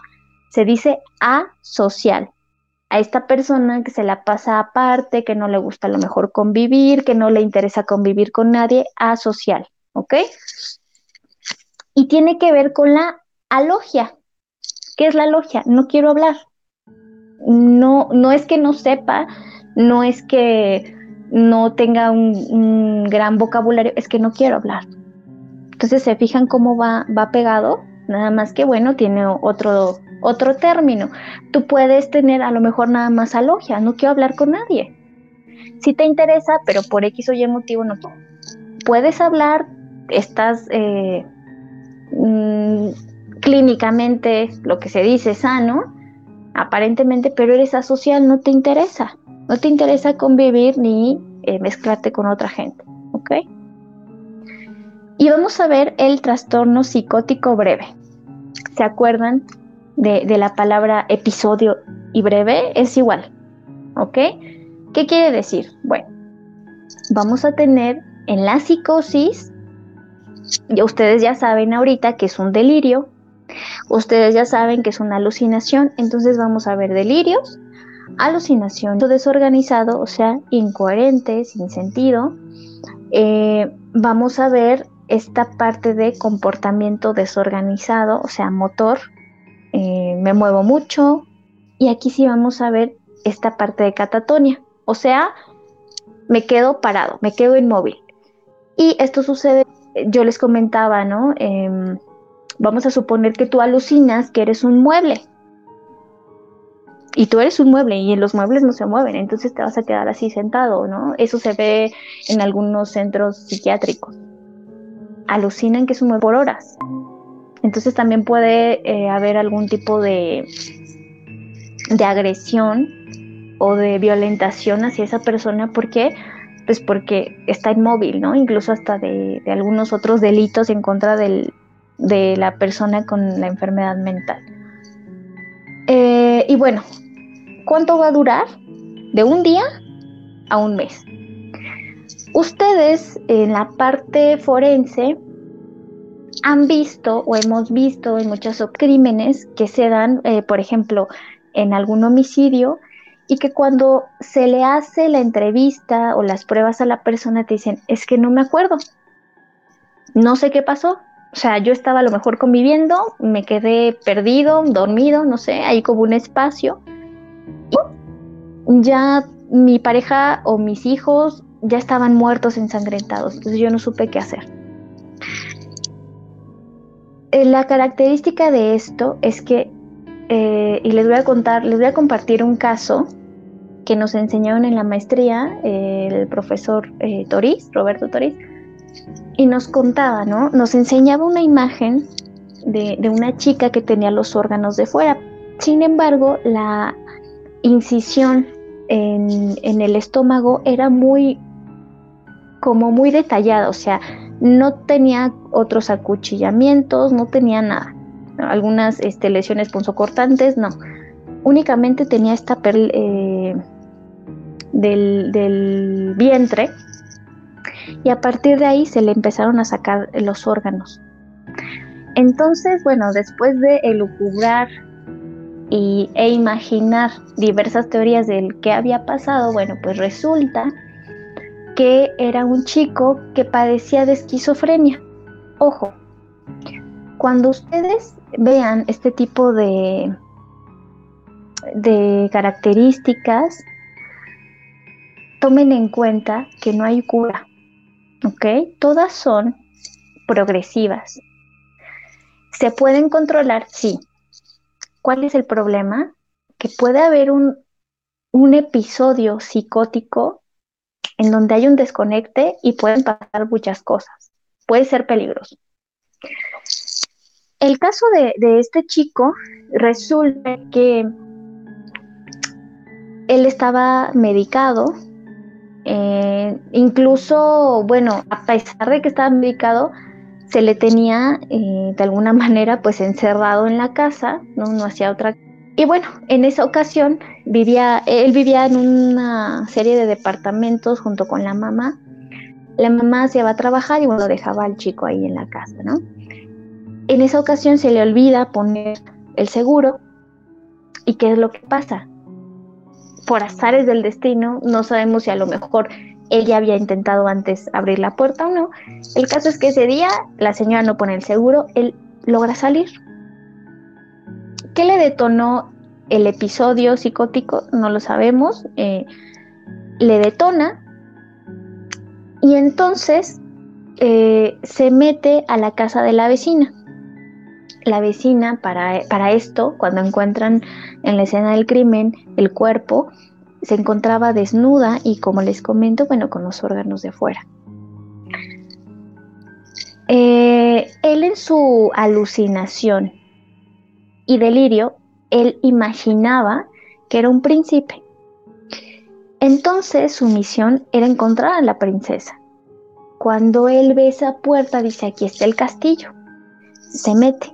se dice asocial a esta persona que se la pasa aparte, que no le gusta a lo mejor convivir, que no le interesa convivir con nadie, asocial, ¿ok? Y tiene que ver con la alogia. ¿Qué es la alogia? No quiero hablar. No, no es que no sepa, no es que no tenga un, gran vocabulario, es que no quiero hablar. Entonces se fijan cómo va, va pegado, nada más que bueno, tiene otro otro término. Tú puedes tener a lo mejor nada más alogia, no quiero hablar con nadie. Si te interesa, pero por X o Y motivo no puedes hablar, estás eh, mm, clínicamente, lo que se dice, sano, aparentemente, pero eres asocial, no te interesa. No te interesa convivir ni eh, mezclarte con otra gente. ¿Ok? Y vamos a ver el trastorno psicótico breve. ¿Se acuerdan de, la palabra episodio y breve es igual. ¿Ok? ¿Qué quiere decir? Bueno, vamos a tener en la psicosis, ustedes ya saben ahorita que es un delirio, ustedes ya saben que es una alucinación, entonces vamos a ver delirios, alucinación desorganizado, o sea, incoherente, sin sentido. Eh, vamos a ver esta parte de comportamiento desorganizado, o sea, motor, eh, me muevo mucho y aquí sí vamos a ver esta parte de catatonia, o sea, me quedo parado, me quedo inmóvil. Y esto sucede, yo les comentaba, ¿no? Em, vamos a suponer que tú alucinas que eres un mueble. Y tú eres un mueble y los muebles no se mueven, entonces te vas a quedar así sentado, ¿no? Eso se ve en algunos centros psiquiátricos. Alucinan que es un mueble por horas. Entonces también puede eh, haber algún tipo de, de agresión o de violentación hacia esa persona. ¿Por qué? Pues porque está inmóvil, ¿no? Incluso hasta de, algunos otros delitos en contra del, de la persona con la enfermedad mental. Eh, y bueno, ¿cuánto va a durar? De un día a un mes. Ustedes en la parte forense han visto o hemos visto en muchos crímenes que se dan, eh, por ejemplo, en algún homicidio y que cuando se le hace la entrevista o las pruebas a la persona te dicen, es que no me acuerdo, no sé qué pasó. O sea, yo estaba a lo mejor conviviendo, me quedé perdido, dormido, no sé, ahí como un espacio. Ya mi pareja o mis hijos ya estaban muertos, ensangrentados, entonces yo no supe qué hacer. Eh, la característica de esto es que, eh, y les voy a contar, les voy a compartir un caso que nos enseñaron en la maestría el profesor eh, Toriz, Roberto Toriz, y nos contaba, ¿no? Nos enseñaba una imagen de, una chica que tenía los órganos de fuera. Sin embargo, la incisión en, el estómago era muy, como muy detallada, o sea, no tenía otros acuchillamientos, no tenía nada. Algunas este, lesiones punzocortantes, no. Únicamente tenía esta eh, del, del vientre y a partir de ahí se le empezaron a sacar los órganos. Entonces, bueno, después de elucubrar y, e imaginar diversas teorías del qué había pasado, bueno, pues resulta que era un chico que padecía de esquizofrenia. Ojo, cuando ustedes vean este tipo de, de características, tomen en cuenta que no hay cura. ¿ok? Todas son progresivas. ¿Se pueden controlar? Sí. ¿Cuál es el problema? Que puede haber un, un episodio psicótico en donde hay un desconecte y pueden pasar muchas cosas. Puede ser peligroso. El caso de, de este chico resulta que él estaba medicado, eh, incluso, bueno, a pesar de que estaba medicado, se le tenía eh, de alguna [laughs] manera pues encerrado en la casa, ¿no? no hacía otra. Y bueno, en esa ocasión vivía, él vivía en una serie de departamentos junto con la mamá. La mamá se iba a trabajar y bueno, dejaba al chico ahí en la casa, ¿no? En esa ocasión se le olvida poner el seguro. ¿Y qué es lo que pasa? por azares del destino, no sabemos si a lo mejor ella había intentado antes abrir la puerta o no. El caso es que ese día la señora no pone el seguro, él logra salir. ¿Qué le detonó el episodio psicótico? No lo sabemos. Eh, le detona y entonces eh, se mete a la casa de la vecina. La vecina para, para esto, cuando encuentran en la escena del crimen, el cuerpo se encontraba desnuda y como les comento, bueno, con los órganos de fuera. Eh, él en su alucinación y delirio, él imaginaba que era un príncipe. Entonces su misión era encontrar a la princesa. Cuando él ve esa puerta, dice, aquí está el castillo. Se mete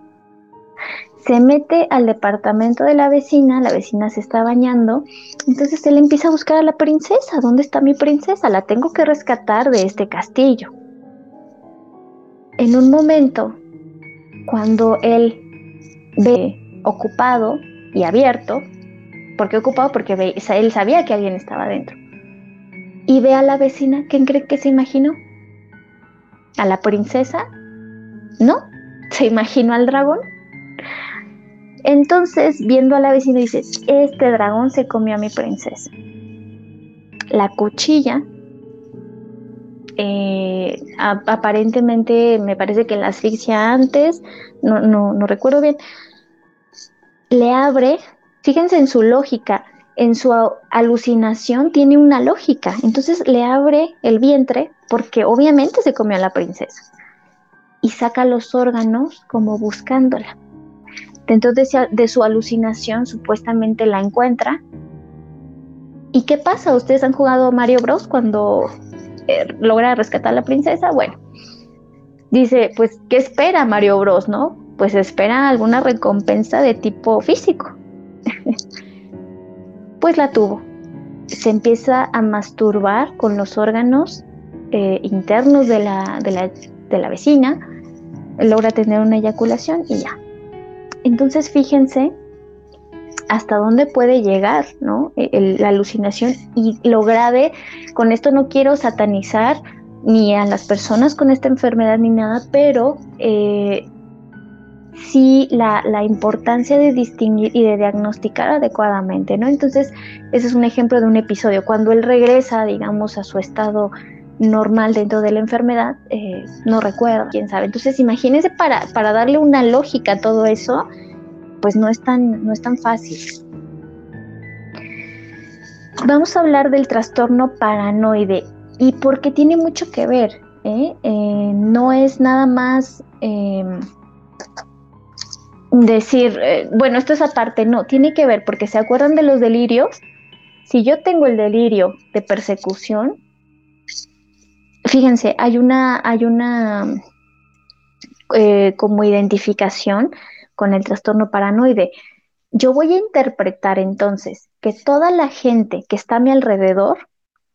se mete al departamento de la vecina, la vecina se está bañando, entonces él empieza a buscar a la princesa, ¿dónde está mi princesa? La tengo que rescatar de este castillo. En un momento, cuando él ve ocupado y abierto, ¿por qué ocupado? Porque él sabía que alguien estaba dentro. Y ve a la vecina, ¿quién cree que se imaginó? ¿A la princesa? No, se imaginó al dragón entonces, viendo a la vecina, dice, este dragón se comió a mi princesa. La cuchilla, eh, aparentemente me parece que la asfixia antes, no, no, no recuerdo bien, le abre, fíjense en su lógica, en su alucinación tiene una lógica. Entonces le abre el vientre porque obviamente se comió a la princesa y saca los órganos como buscándola. Dentro de, su alucinación supuestamente la encuentra. ¿Y qué pasa? ¿Ustedes han jugado Mario Bros cuando eh, logra rescatar a la princesa? Bueno, dice, pues, ¿qué espera Mario Bros, no? Pues espera alguna recompensa de tipo físico. [laughs] pues la tuvo. Se empieza a masturbar con los órganos eh, internos de la, de, la, de la vecina, logra tener una eyaculación y ya. Entonces fíjense hasta dónde puede llegar ¿no? E, la alucinación y lo grave, con esto no quiero satanizar ni a las personas con esta enfermedad ni nada, pero eh, sí la, la, importancia de distinguir y de diagnosticar adecuadamente, ¿no? Entonces, ese es un ejemplo de un episodio. Cuando él regresa, digamos, a su estado normal dentro de la enfermedad, eh, no recuerdo, quién sabe. Entonces, imagínense para, para darle una lógica a todo eso, pues no es tan, no es tan fácil. Vamos a hablar del trastorno paranoide y porque tiene mucho que ver, ¿eh? Eh, no es nada más em, decir, bueno, esto es aparte, no, tiene que ver porque se acuerdan de los delirios. Si yo tengo el delirio de persecución, fíjense, hay una, hay una eh, como identificación con el trastorno paranoide. Yo voy a interpretar entonces que toda la gente que está a mi alrededor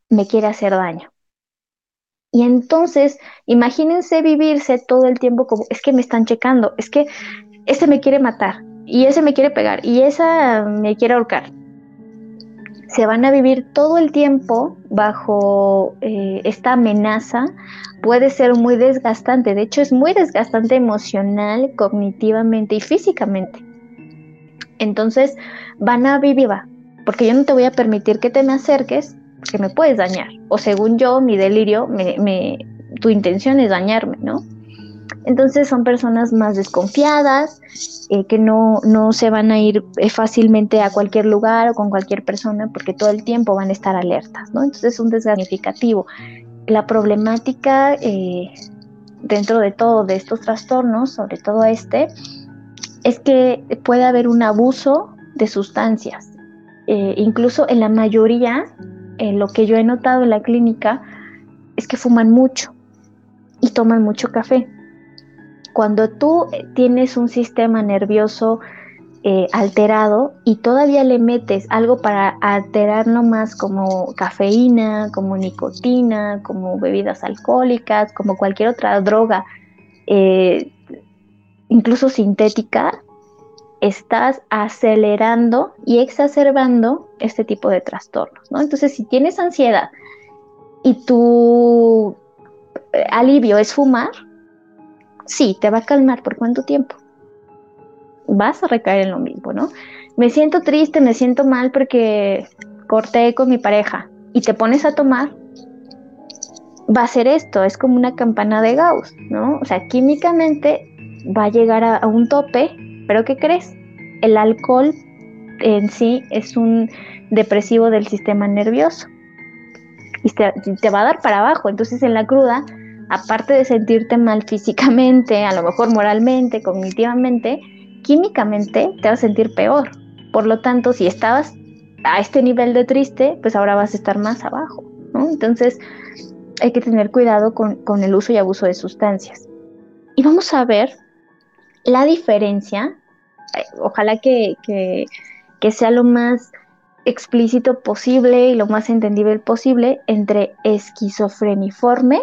me quiere hacer daño. Y entonces, imagínense vivirse todo el tiempo como, es que me están checando, es que ese me quiere matar, y ese me quiere pegar, y esa me quiere ahorcar se van a vivir todo el tiempo bajo eh, esta amenaza, puede ser muy desgastante. De hecho, es muy desgastante emocional, cognitivamente y físicamente. Entonces, van a vivir, porque yo no te voy a permitir que te me acerques, porque me puedes dañar. O según yo, mi delirio, me, tu intención es dañarme, ¿no? Entonces son personas más desconfiadas, eh, que no, no, se van a ir eh, fácilmente a cualquier lugar o con cualquier persona porque todo el tiempo van a estar alertas, ¿no? Entonces es un desganificativo. La problemática eh, dentro de todo de estos trastornos, sobre todo este, es que puede haber un abuso de sustancias. incluso en la mayoría, lo que yo he notado en la clínica es que fuman mucho y toman mucho café. Cuando tú eh, tienes un sistema nervioso eh, alterado y todavía le metes algo para alterarlo más como cafeína, como nicotina, como bebidas alcohólicas, como cualquier otra droga, eh, incluso sintética, estás acelerando y exacerbando este tipo de trastornos, ¿no? Entonces, si tienes ansiedad y tu alivio es fumar, sí, te va a calmar. ¿Por cuánto tiempo? Vas a recaer en lo mismo, ¿no? Me siento triste, me siento mal porque corté con mi pareja y te pones a tomar, va a ser esto, es como una campana de Gauss, ¿no? O sea, químicamente va a llegar a, un tope, pero ¿qué crees? El alcohol en sí es un depresivo del sistema nervioso y te va a dar para abajo, entonces en la cruda aparte de sentirte mal físicamente, a lo mejor moralmente, cognitivamente, químicamente te vas a sentir peor. Por lo tanto, si estabas a este nivel de triste, pues ahora vas a estar más abajo. Entonces, hay que tener cuidado con, el uso y abuso de sustancias. Y vamos a ver la diferencia, eh, ojalá que, que sea lo más explícito posible y lo más entendible posible entre esquizofreniforme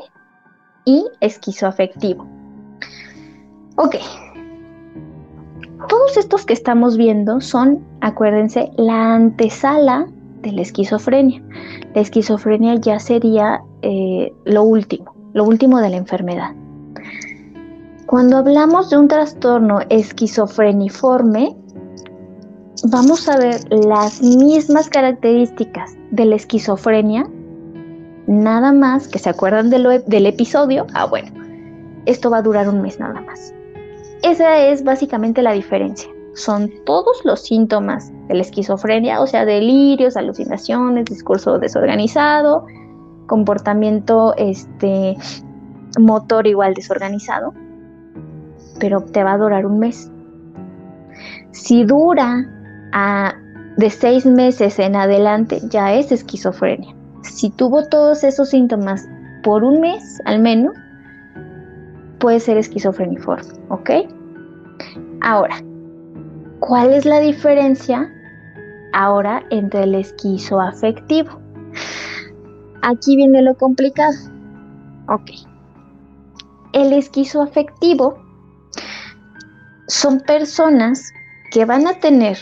y esquizoafectivo. Ok. Todos estos que estamos viendo son, acuérdense, la antesala de la esquizofrenia. La esquizofrenia ya sería eh, lo último, lo último de la enfermedad. Cuando hablamos de un trastorno esquizofreniforme, vamos a ver las mismas características de la esquizofrenia nada más que se acuerdan del episodio, ah bueno, esto va a durar un mes nada más. Esa es básicamente la diferencia. Son todos los síntomas de la esquizofrenia, o sea, delirios, alucinaciones, discurso desorganizado, comportamiento este, motor igual desorganizado, pero te va a durar un mes. Si dura a, de seis meses en adelante, ya es esquizofrenia si tuvo todos esos síntomas por un mes al menos, puede ser esquizofreniforme, ¿ok? Ahora, ¿cuál es la diferencia ahora entre el esquizoafectivo? Aquí viene lo complicado. Ok. El esquizoafectivo son personas que van a tener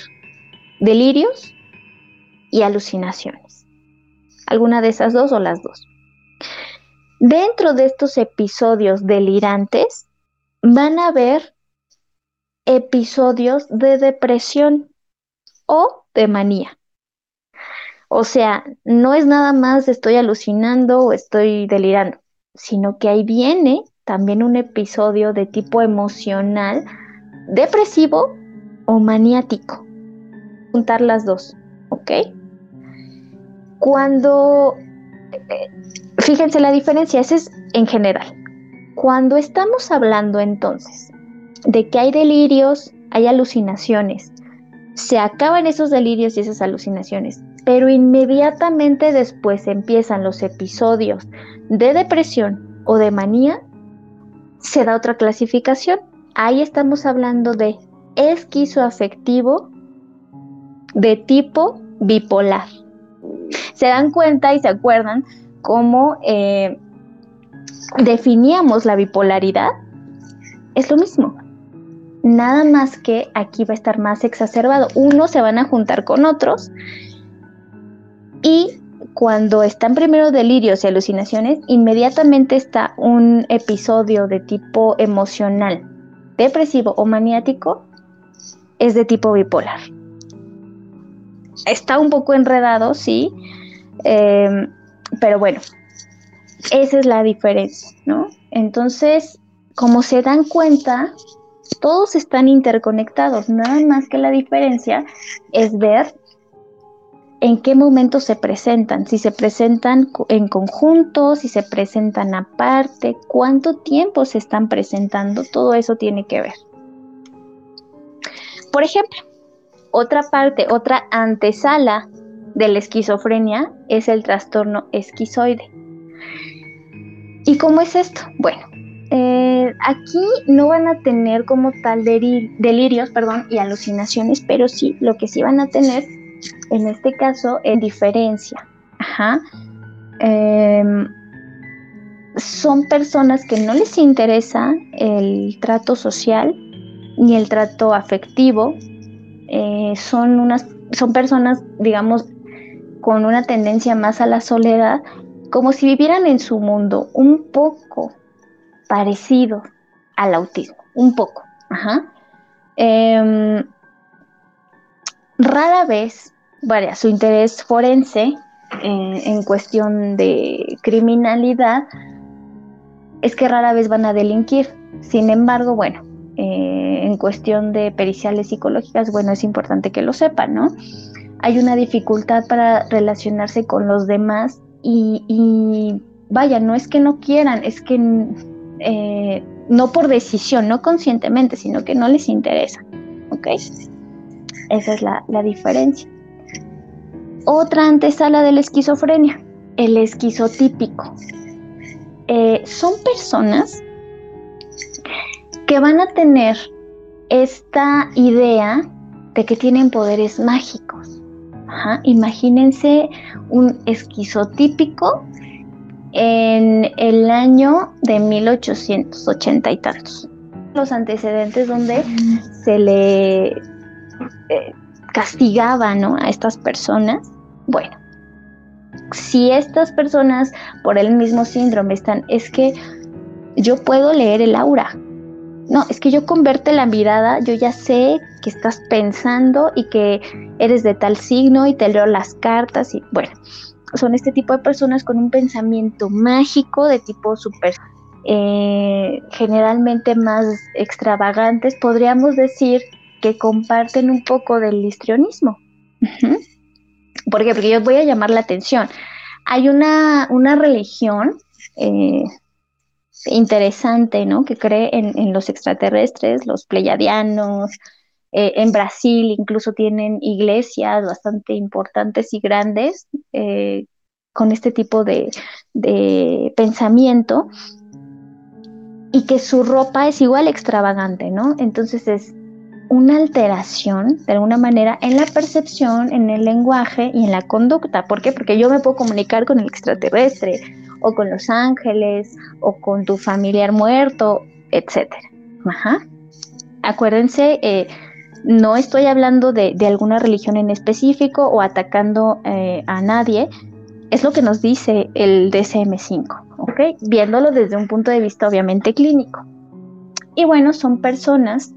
delirios y alucinaciones. Alguna de esas dos o las dos. Dentro de estos episodios delirantes van a haber episodios de depresión o de manía. O sea, no es nada más estoy alucinando o estoy delirando, sino que ahí viene también un episodio de tipo emocional, depresivo o maniático. Juntar las dos, ¿ok? Cuando, eh, fíjense la diferencia, esa es en general. Cuando estamos hablando entonces de que hay delirios, hay alucinaciones, se acaban esos delirios y esas alucinaciones, pero inmediatamente después empiezan los episodios de depresión o de manía, se da otra clasificación. Ahí estamos hablando de esquizoafectivo de tipo bipolar. Se dan cuenta y se acuerdan cómo eh, definíamos la bipolaridad. Es lo mismo. Nada más que aquí va a estar más exacerbado. Unos se van a juntar con otros y cuando están primero delirios y alucinaciones, inmediatamente está un episodio de tipo emocional, depresivo o maniático, es de tipo bipolar. Está un poco enredado, sí, em, pero bueno, esa es la diferencia, ¿no? Entonces, como se dan cuenta, todos están interconectados, nada más que la diferencia es ver en qué momento se presentan, si se presentan en conjunto, si se presentan aparte, cuánto tiempo se están presentando, todo eso tiene que ver. Por ejemplo, otra parte, otra antesala de la esquizofrenia es el trastorno esquizoide. ¿Y cómo es esto? Bueno, eh, aquí no van a tener como tal delirios perdón, y alucinaciones, pero sí, lo que sí van a tener en este caso en diferencia. Em, son personas que no les interesa el trato social ni el trato afectivo. Eh, son, unas, son personas, digamos, con una tendencia más a la soledad, como si vivieran en su mundo un poco parecido al autismo, un poco. Em, rara vez vaya, su interés forense en cuestión de criminalidad es que rara vez van a delinquir. Sin embargo, bueno, eh, en cuestión de periciales psicológicas, bueno, es importante que lo sepan, ¿no? Hay una dificultad para relacionarse con los demás y, vaya, no es que no quieran, es que eh, no por decisión, no conscientemente, sino que no les interesa, ¿ok? Esa es la diferencia. Otra antesala de la esquizofrenia, el esquizotípico. Eh, son personas que van a tener esta idea de que tienen poderes mágicos. Imagínense un esquizotípico en el año de 1880 y tantos. Los antecedentes donde se le eh, castigaba a estas personas bueno, si estas personas por el mismo síndrome están, es que yo puedo leer el aura. No, es que yo converte la mirada, yo ya sé que estás pensando y que eres de tal signo y te leo las cartas y bueno, son este tipo de personas con un pensamiento mágico de tipo súper, eh, generalmente más extravagantes, podríamos decir que comparten un poco del histrionismo. ¿Por qué? Porque yo voy a llamar la atención. Hay una, religión eh, interesante, ¿no? Que cree en, los extraterrestres, los pleyadianos. Eh, en Brasil incluso tienen iglesias bastante importantes y grandes eh, con este tipo de, de pensamiento. y que su ropa es igual extravagante, ¿no? Entonces es una alteración, de alguna manera, en la percepción, en el lenguaje y en la conducta. ¿Por qué? Porque yo me puedo comunicar con el extraterrestre, o con los ángeles, o con tu familiar muerto, etc. Ajá. Acuérdense, eh, no estoy hablando de, alguna religión en específico o atacando eh, a nadie, es lo que nos dice el DCM5, ¿ok? Viéndolo desde un punto de vista obviamente clínico. Y bueno, son personas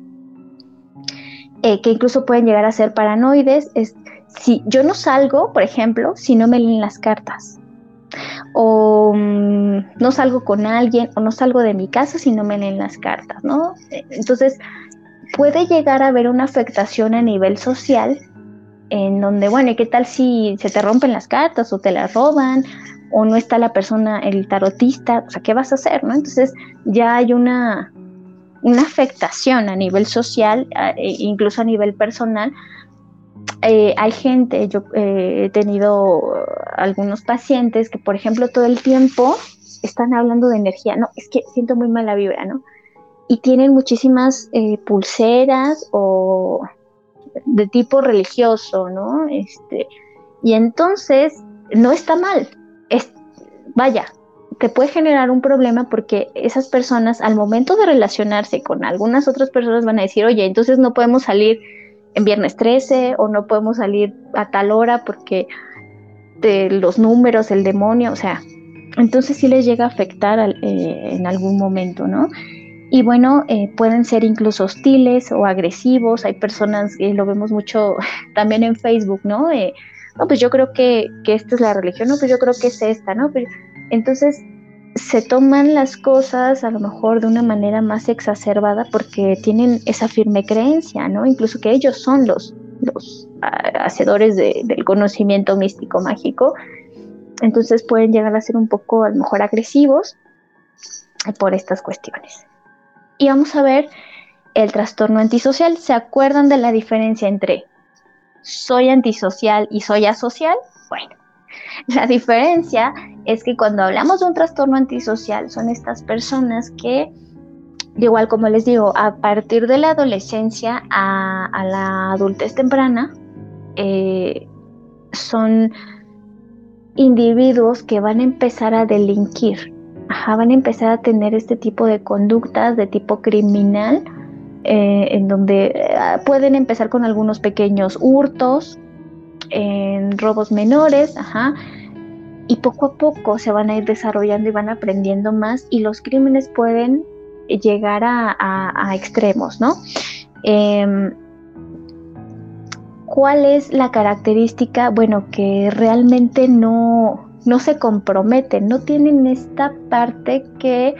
eh, que incluso pueden llegar a ser paranoides. Es, si yo no salgo, por ejemplo, si no me leen las cartas, o mm, no salgo con alguien, o no salgo de mi casa si no me leen las cartas, ¿no? Entonces, puede llegar a haber una afectación a nivel social en donde, bueno, ¿y qué tal si se te rompen las cartas o te las roban? o no está la persona, el tarotista, o sea, ¿qué vas a hacer? ¿no? Entonces ya hay una, una afectación a nivel social, e incluso a nivel personal. Eh, hay gente, yo eh, he tenido algunos pacientes que, por ejemplo, todo el tiempo están hablando de energía, no, es que siento muy mala vibra, ¿no? Y tienen muchísimas eh, pulseras o de tipo religioso, ¿no? Este, y entonces no está mal, es, vaya, te puede generar un problema porque esas personas al momento de relacionarse con algunas otras personas van a decir, oye, entonces no podemos salir en viernes 13 o no podemos salir a tal hora porque de los números, el demonio, o sea, entonces sí les llega a afectar eh, en algún momento, ¿no? Y bueno, eh, pueden ser incluso hostiles o agresivos. Hay personas que lo vemos mucho [laughs] también en Facebook, ¿no? no, pues yo creo que, que, esta es la religión, no, pues yo creo que es esta, ¿no? entonces se toman las cosas a lo mejor de una manera más exacerbada porque tienen esa firme creencia, ¿no? Incluso que ellos son los, los hacedores del conocimiento místico mágico. Entonces pueden llegar a ser un poco a lo mejor agresivos por estas cuestiones. Y vamos a ver el trastorno antisocial. ¿Se acuerdan de la diferencia entre soy antisocial y soy asocial? Bueno, [laughs] la diferencia es que cuando hablamos de un trastorno antisocial son estas personas que, igual como les digo, a partir de la adolescencia a, la adultez temprana, eh, son individuos que van a empezar a delinquir, van a empezar a tener este tipo de conductas de tipo criminal, eh, en donde eh, pueden empezar con algunos pequeños hurtos, en robos menores, ajá, y poco a poco se van a ir desarrollando y van aprendiendo más y los crímenes pueden llegar a, extremos, ¿no? Em, ¿Cuál es la característica? Bueno, que realmente no, no se comprometen, no tienen esta parte que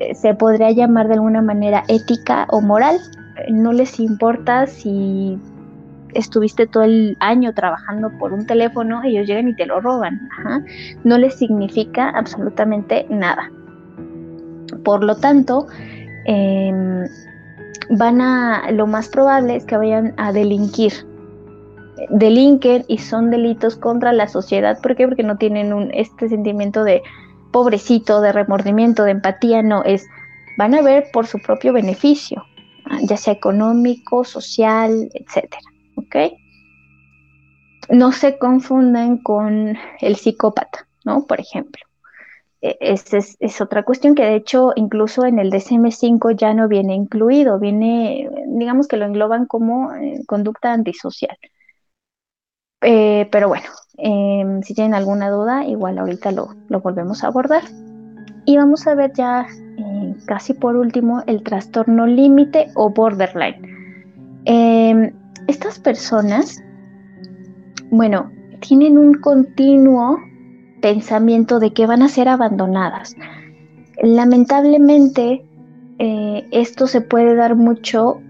eh, se podría llamar de alguna manera ética o moral. No les importa si estuviste todo el año trabajando por un teléfono, ellos llegan y te lo roban. No les significa absolutamente nada. Por lo tanto, em, van a, lo más probable es que vayan a delinquir. Delinquen y son delitos contra la sociedad. ¿Por qué? Porque no tienen un, este sentimiento de pobrecito, de remordimiento, de empatía. No, es, van a ver por su propio beneficio, ya sea económico, social, etcétera. ¿Ok? No se confundan con el psicópata, ¿no? Por ejemplo. E, Esa es, otra cuestión que de hecho incluso en el DSM5 ya no viene incluido, viene, digamos que lo engloban como eh, conducta antisocial. Eh, pero bueno, em, si tienen alguna duda, igual ahorita lo, volvemos a abordar. Y vamos a ver ya eh, casi por último el trastorno límite o borderline. Estas personas, bueno, tienen un continuo pensamiento de que van a ser abandonadas. Lamentablemente, eh, esto se puede dar mucho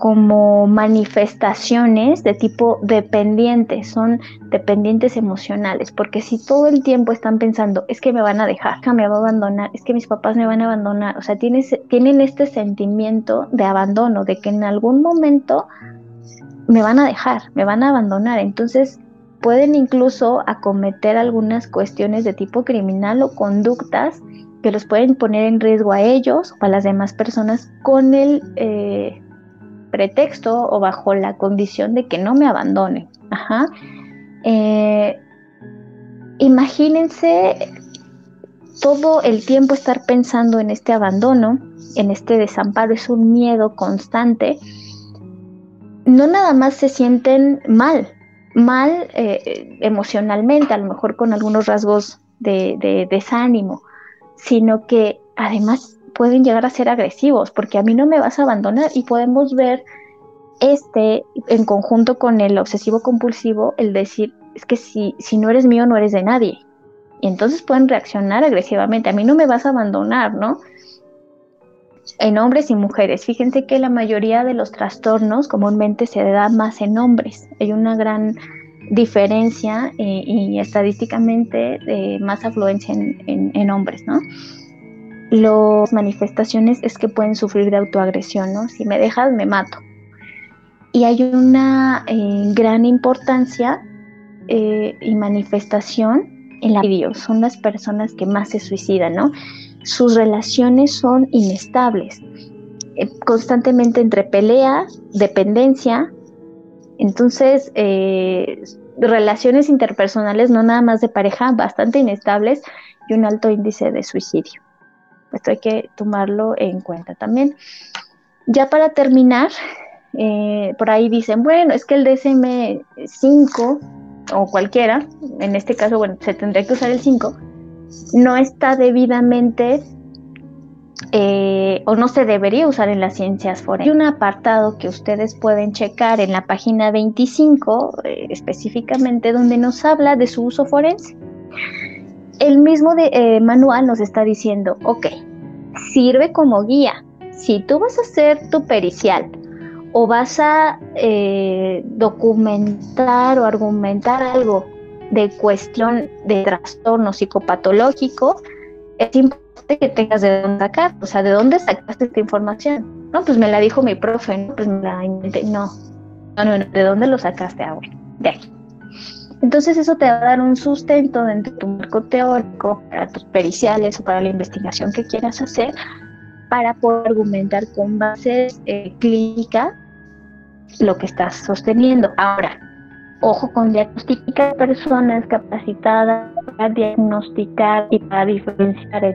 como manifestaciones de tipo dependiente, son dependientes emocionales, porque si todo el tiempo están pensando, es que me van a dejar, me va a abandonar, es que mis papás me van a abandonar, o sea, tienen este sentimiento de abandono, de que en algún momento me van a dejar, me van a abandonar, entonces pueden incluso acometer algunas cuestiones de tipo criminal o conductas que los pueden poner en riesgo a ellos o a las demás personas con el eh, pretexto o bajo la condición de que no me abandonen. Ajá. Eh, imagínense todo el tiempo estar pensando en este abandono, en este desamparo, es un miedo constante. No nada más se sienten mal, mal eh, emocionalmente, a lo mejor con algunos rasgos de, desánimo, sino que además pueden llegar a ser agresivos, porque a mí no me vas a abandonar y podemos ver este en conjunto con el obsesivo compulsivo, el decir, es que si, si no eres mío, no eres de nadie. Y entonces pueden reaccionar agresivamente, a mí no me vas a abandonar, ¿no? En hombres y mujeres, fíjense que la mayoría de los trastornos comúnmente se da más en hombres. Hay una gran diferencia eh, y estadísticamente de más afluencia en, hombres, ¿no? Las manifestaciones es que pueden sufrir de autoagresión, ¿no? Si me dejas, me mato. Y hay una eh, gran importancia eh, y manifestación en la. Son las personas que más se suicidan, ¿no? Sus relaciones son inestables, constantemente entre pelea, dependencia, entonces, eh, relaciones interpersonales, no nada más de pareja, bastante inestables y un alto índice de suicidio. Esto hay que tomarlo en cuenta también. Ya para terminar, eh, por ahí dicen, bueno, es que el DSM-5 o cualquiera, en este caso, bueno, se tendría que usar el 5, no está debidamente eh, o no se debería usar en las ciencias forenses. Hay un apartado que ustedes pueden checar en la página 25 eh, específicamente donde nos habla de su uso forense. El mismo de, eh, manual nos está diciendo, ok, sirve como guía. Si tú vas a hacer tu pericial o vas a documentar o argumentar algo de cuestión de trastorno psicopatológico, es importante que tengas de dónde sacar, o sea, ¿de dónde sacaste esta información? No, pues me la dijo mi profe, ¿no? Pues me la inventé, no, no, no, ¿de dónde lo sacaste ahora? De aquí. Entonces eso te va a dar un sustento dentro de tu marco teórico para tus periciales o para la investigación que quieras hacer para poder argumentar con bases eh, clínicas lo que estás sosteniendo. Ahora, ojo con diagnosticar personas capacitadas para diagnosticar y para diferenciar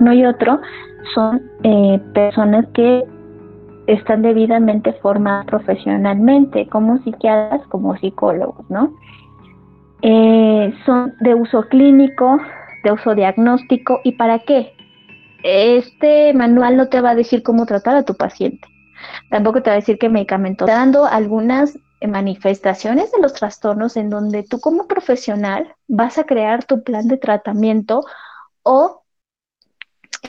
uno y otro son eh, personas que están debidamente formadas profesionalmente, como psiquiatras, como psicólogos, ¿no? Eh, son de uso clínico, de uso diagnóstico, ¿y para qué? Este manual no te va a decir cómo tratar a tu paciente, tampoco te va a decir qué medicamento. Dando algunas manifestaciones de los trastornos en donde tú como profesional vas a crear tu plan de tratamiento o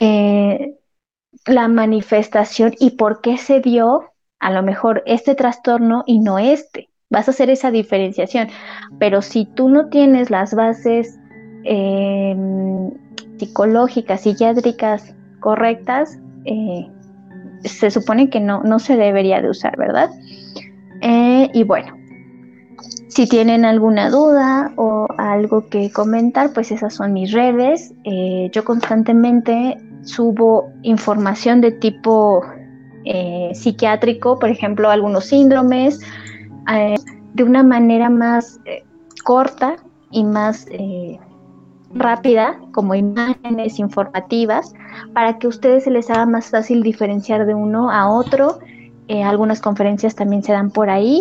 eh, la manifestación y por qué se dio a lo mejor este trastorno y no este. Vas a hacer esa diferenciación. Pero si tú no tienes las bases em, psicológicas, psiquiátricas correctas, eh, se supone que no, no se debería de usar, ¿verdad? Eh, y bueno, si tienen alguna duda o algo que comentar, pues esas son mis redes. yo constantemente subo información de tipo eh, psiquiátrico, por ejemplo, algunos síndromes, eh, de una manera más eh, corta y más rápida, como imágenes informativas, para que a ustedes se les haga más fácil diferenciar de uno a otro. algunas conferencias también se dan por ahí.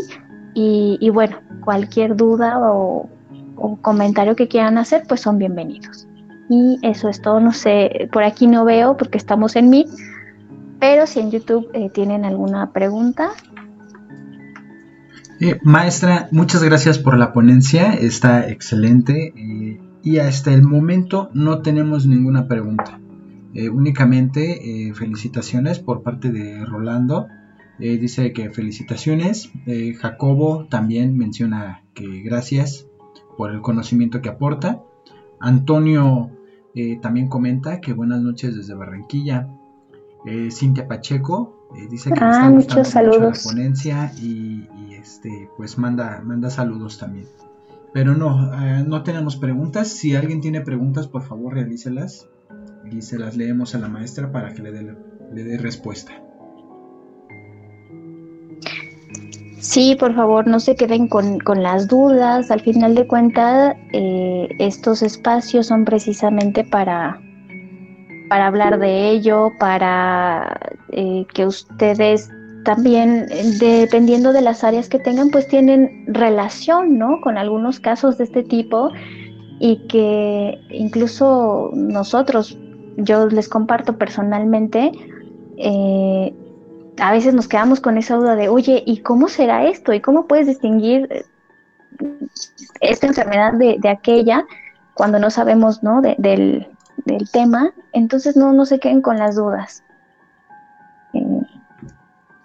Y, bueno, cualquier duda o comentario que quieran hacer, pues son bienvenidos. Y eso es todo, no sé, por aquí no veo porque estamos en Meet, pero si en YouTube eh, tienen alguna pregunta. Eh, maestra, muchas gracias por la ponencia, está excelente eh, y hasta el momento no tenemos ninguna pregunta. únicamente felicitaciones por parte de Rolando. dice que felicitaciones. Jacobo también menciona que gracias por el conocimiento que aporta. Antonio eh, también comenta que buenas noches desde Barranquilla. Eh, Cintia Pacheco eh, dice que ah, muchos saludos. la ponencia y, este pues manda manda saludos también. Pero no no tenemos preguntas. Si alguien tiene preguntas, por favor realícelas y se las leemos a la maestra para que le dé, le dé respuesta. Sí, por favor, no se queden con, las dudas. Al final de cuentas, eh, estos espacios son precisamente para, para hablar de ello, para eh, que ustedes también, dependiendo de las áreas que tengan, pues tienen relación, ¿no? Con algunos casos de este tipo y que incluso nosotros, yo les comparto personalmente, eh, a veces nos quedamos con esa duda de, oye, ¿y cómo será esto? ¿Y cómo puedes distinguir eh, esta enfermedad de, aquella cuando no sabemos, ¿no? del, tema? Entonces no, no se queden con las dudas.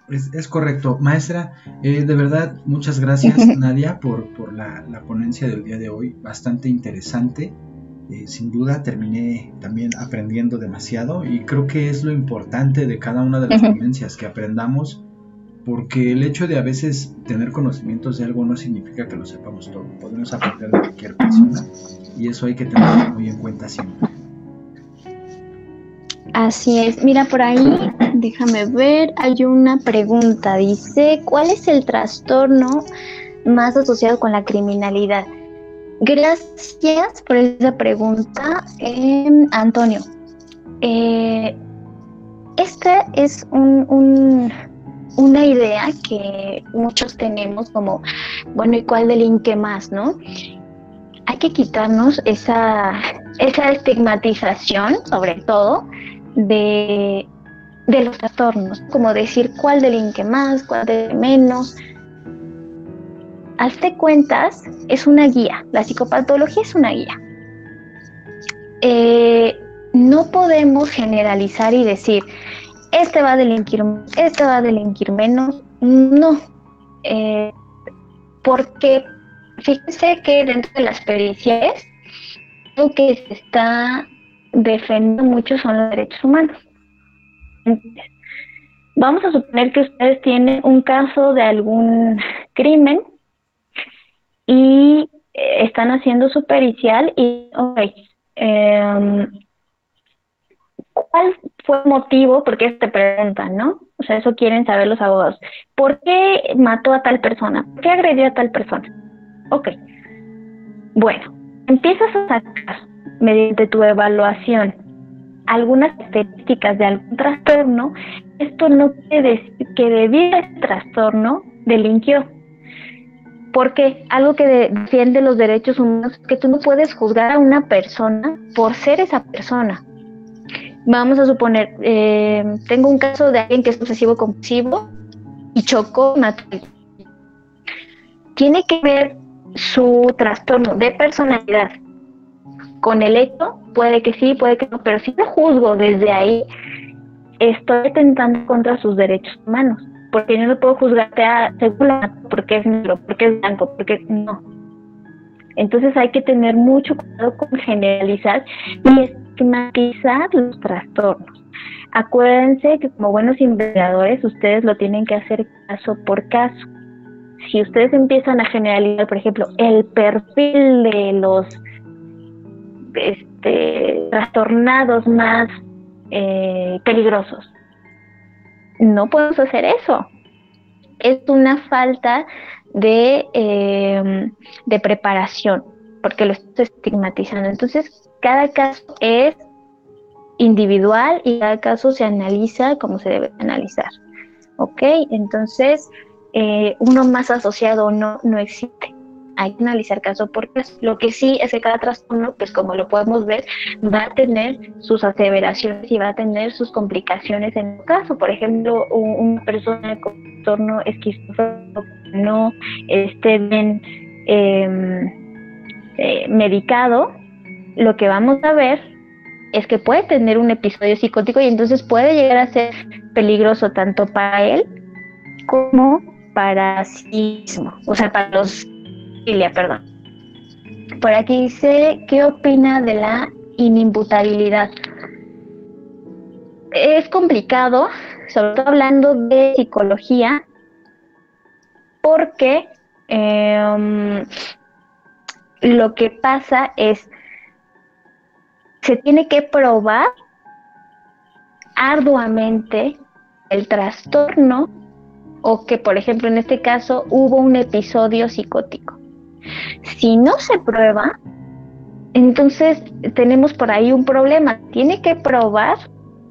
Es, correcto. Maestra, eh, de verdad, muchas gracias, [laughs] Nadia, por, por la, la, ponencia del día de hoy. Bastante interesante. Eh, sin duda terminé también aprendiendo demasiado y creo que es lo importante de cada una de las ponencias que aprendamos porque el hecho de a veces tener conocimientos de algo no significa que lo sepamos todo. Podemos aprender de cualquier persona y eso hay que tenerlo muy en cuenta siempre. Así es. Mira, por ahí, déjame ver, hay una pregunta. Dice, ¿cuál es el trastorno más asociado con la criminalidad? Gracias por esa pregunta, em, Antonio. Eh, esta es una idea que muchos tenemos como, bueno, ¿y cuál delinque más, no? Hay que quitarnos esa, esa estigmatización, sobre todo, de, de los trastornos, como decir cuál delinque más, cuál delinque menos, hazte cuentas, es una guía. La psicopatología es una guía. Eh, no podemos generalizar y decir, este va a delinquir, este va a delinquir menos. No. Eh, porque fíjense que dentro de las pericias, lo que se está defendiendo mucho son los derechos humanos. Vamos a suponer que ustedes tienen un caso de algún crimen y eh, están haciendo su pericial y, ok, em, ¿cuál fue el motivo? Porque te preguntan, ¿no? O sea, eso quieren saber los abogados. ¿Por qué mató a tal persona? ¿Por qué agredió a tal persona? Ok. Bueno, empiezas a sacar mediante tu evaluación algunas estadísticas de algún trastorno, esto no quiere decir que debido a ese trastorno delinquió porque algo que defiende los derechos humanos es que tú no puedes juzgar a una persona por ser esa persona. Vamos a suponer, eh, tengo un caso de alguien que es obsesivo compulsivo y chocó, mató. Tiene que ver su trastorno de personalidad con el hecho, puede que sí, puede que no, pero si no juzgo desde ahí, estoy atentando contra sus derechos humanos porque yo no puedo juzgarte a según porque es negro, porque es blanco, porque no. Entonces hay que tener mucho cuidado con generalizar y estigmatizar los trastornos. Acuérdense que como buenos investigadores ustedes lo tienen que hacer caso por caso. Si ustedes empiezan a generalizar, por ejemplo, el perfil de los este, trastornados más eh, peligrosos, no podemos hacer eso. Es una falta de, em, de preparación, porque lo estoy estigmatizando. Entonces, cada caso es individual y cada caso se analiza como se debe analizar. ¿Ok? Entonces, eh, uno más asociado no, no existe hay que analizar caso por caso. Lo que sí es que cada trastorno, pues como lo podemos ver, va a tener sus aseveraciones y va a tener sus complicaciones en un caso. Por ejemplo, una persona con trastorno esquizofrénico no esté bien em, eh, medicado, lo que vamos a ver es que puede tener un episodio psicótico y entonces puede llegar a ser peligroso tanto para él como para sí mismo, o sea, para los perdón. Por aquí dice, ¿qué opina de la inimputabilidad? Es complicado, sobre todo hablando de psicología, porque em, lo que pasa es, se tiene que probar arduamente el trastorno o que, por ejemplo, en este caso hubo un episodio psicótico. Si no se prueba, entonces tenemos por ahí un problema. Tiene que probar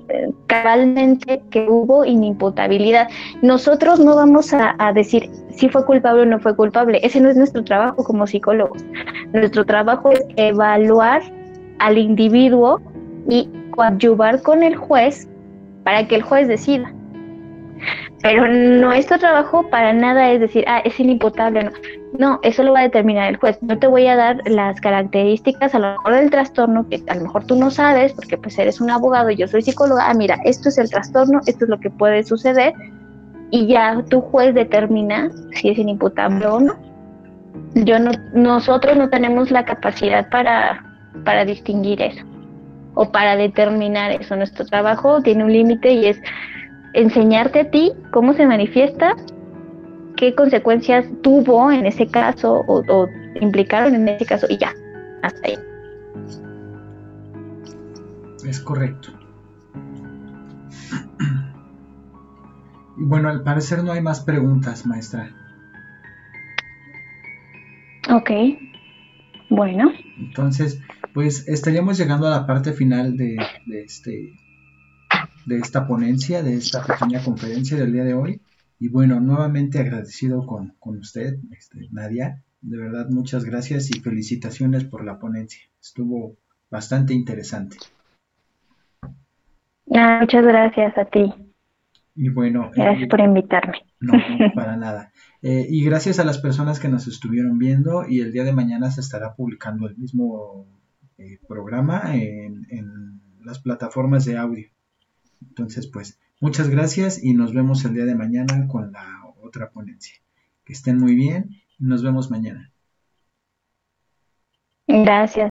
eh, cabalmente que hubo inimputabilidad. Nosotros no vamos a, a, decir si fue culpable o no fue culpable. Ese no es nuestro trabajo como psicólogos. Nuestro trabajo es evaluar al individuo y coadyuvar con el juez para que el juez decida. Pero nuestro trabajo para nada es decir, ah, es inimputable. No. no, eso lo va a determinar el juez. No te voy a dar las características a lo mejor del trastorno que a lo mejor tú no sabes, porque pues eres un abogado y yo soy psicóloga. Ah, mira, esto es el trastorno, esto es lo que puede suceder. Y ya tu juez determina si es inimputable o no. Yo no, nosotros no tenemos la capacidad para, para distinguir eso o para determinar eso. Nuestro trabajo tiene un límite y es enseñarte a ti cómo se manifiesta, qué consecuencias tuvo en ese caso o, implicaron en ese caso y ya, hasta ahí. Es correcto. Y bueno, al parecer no hay más preguntas, maestra. Ok, bueno. Entonces, pues estaríamos llegando a la parte final de, de este de esta ponencia, de esta pequeña conferencia del día de hoy. Y bueno, nuevamente agradecido con, usted, este, Nadia. De verdad, muchas gracias y felicitaciones por la ponencia. Estuvo bastante interesante. Ah, muchas gracias a ti. Y bueno. Gracias eh, por invitarme. No, para nada. Eh, y gracias a las personas que nos estuvieron viendo y el día de mañana se estará publicando el mismo eh, programa en, en las plataformas de audio. Entonces, pues, muchas gracias y nos vemos el día de mañana con la otra ponencia. Que estén muy bien y nos vemos mañana. Gracias.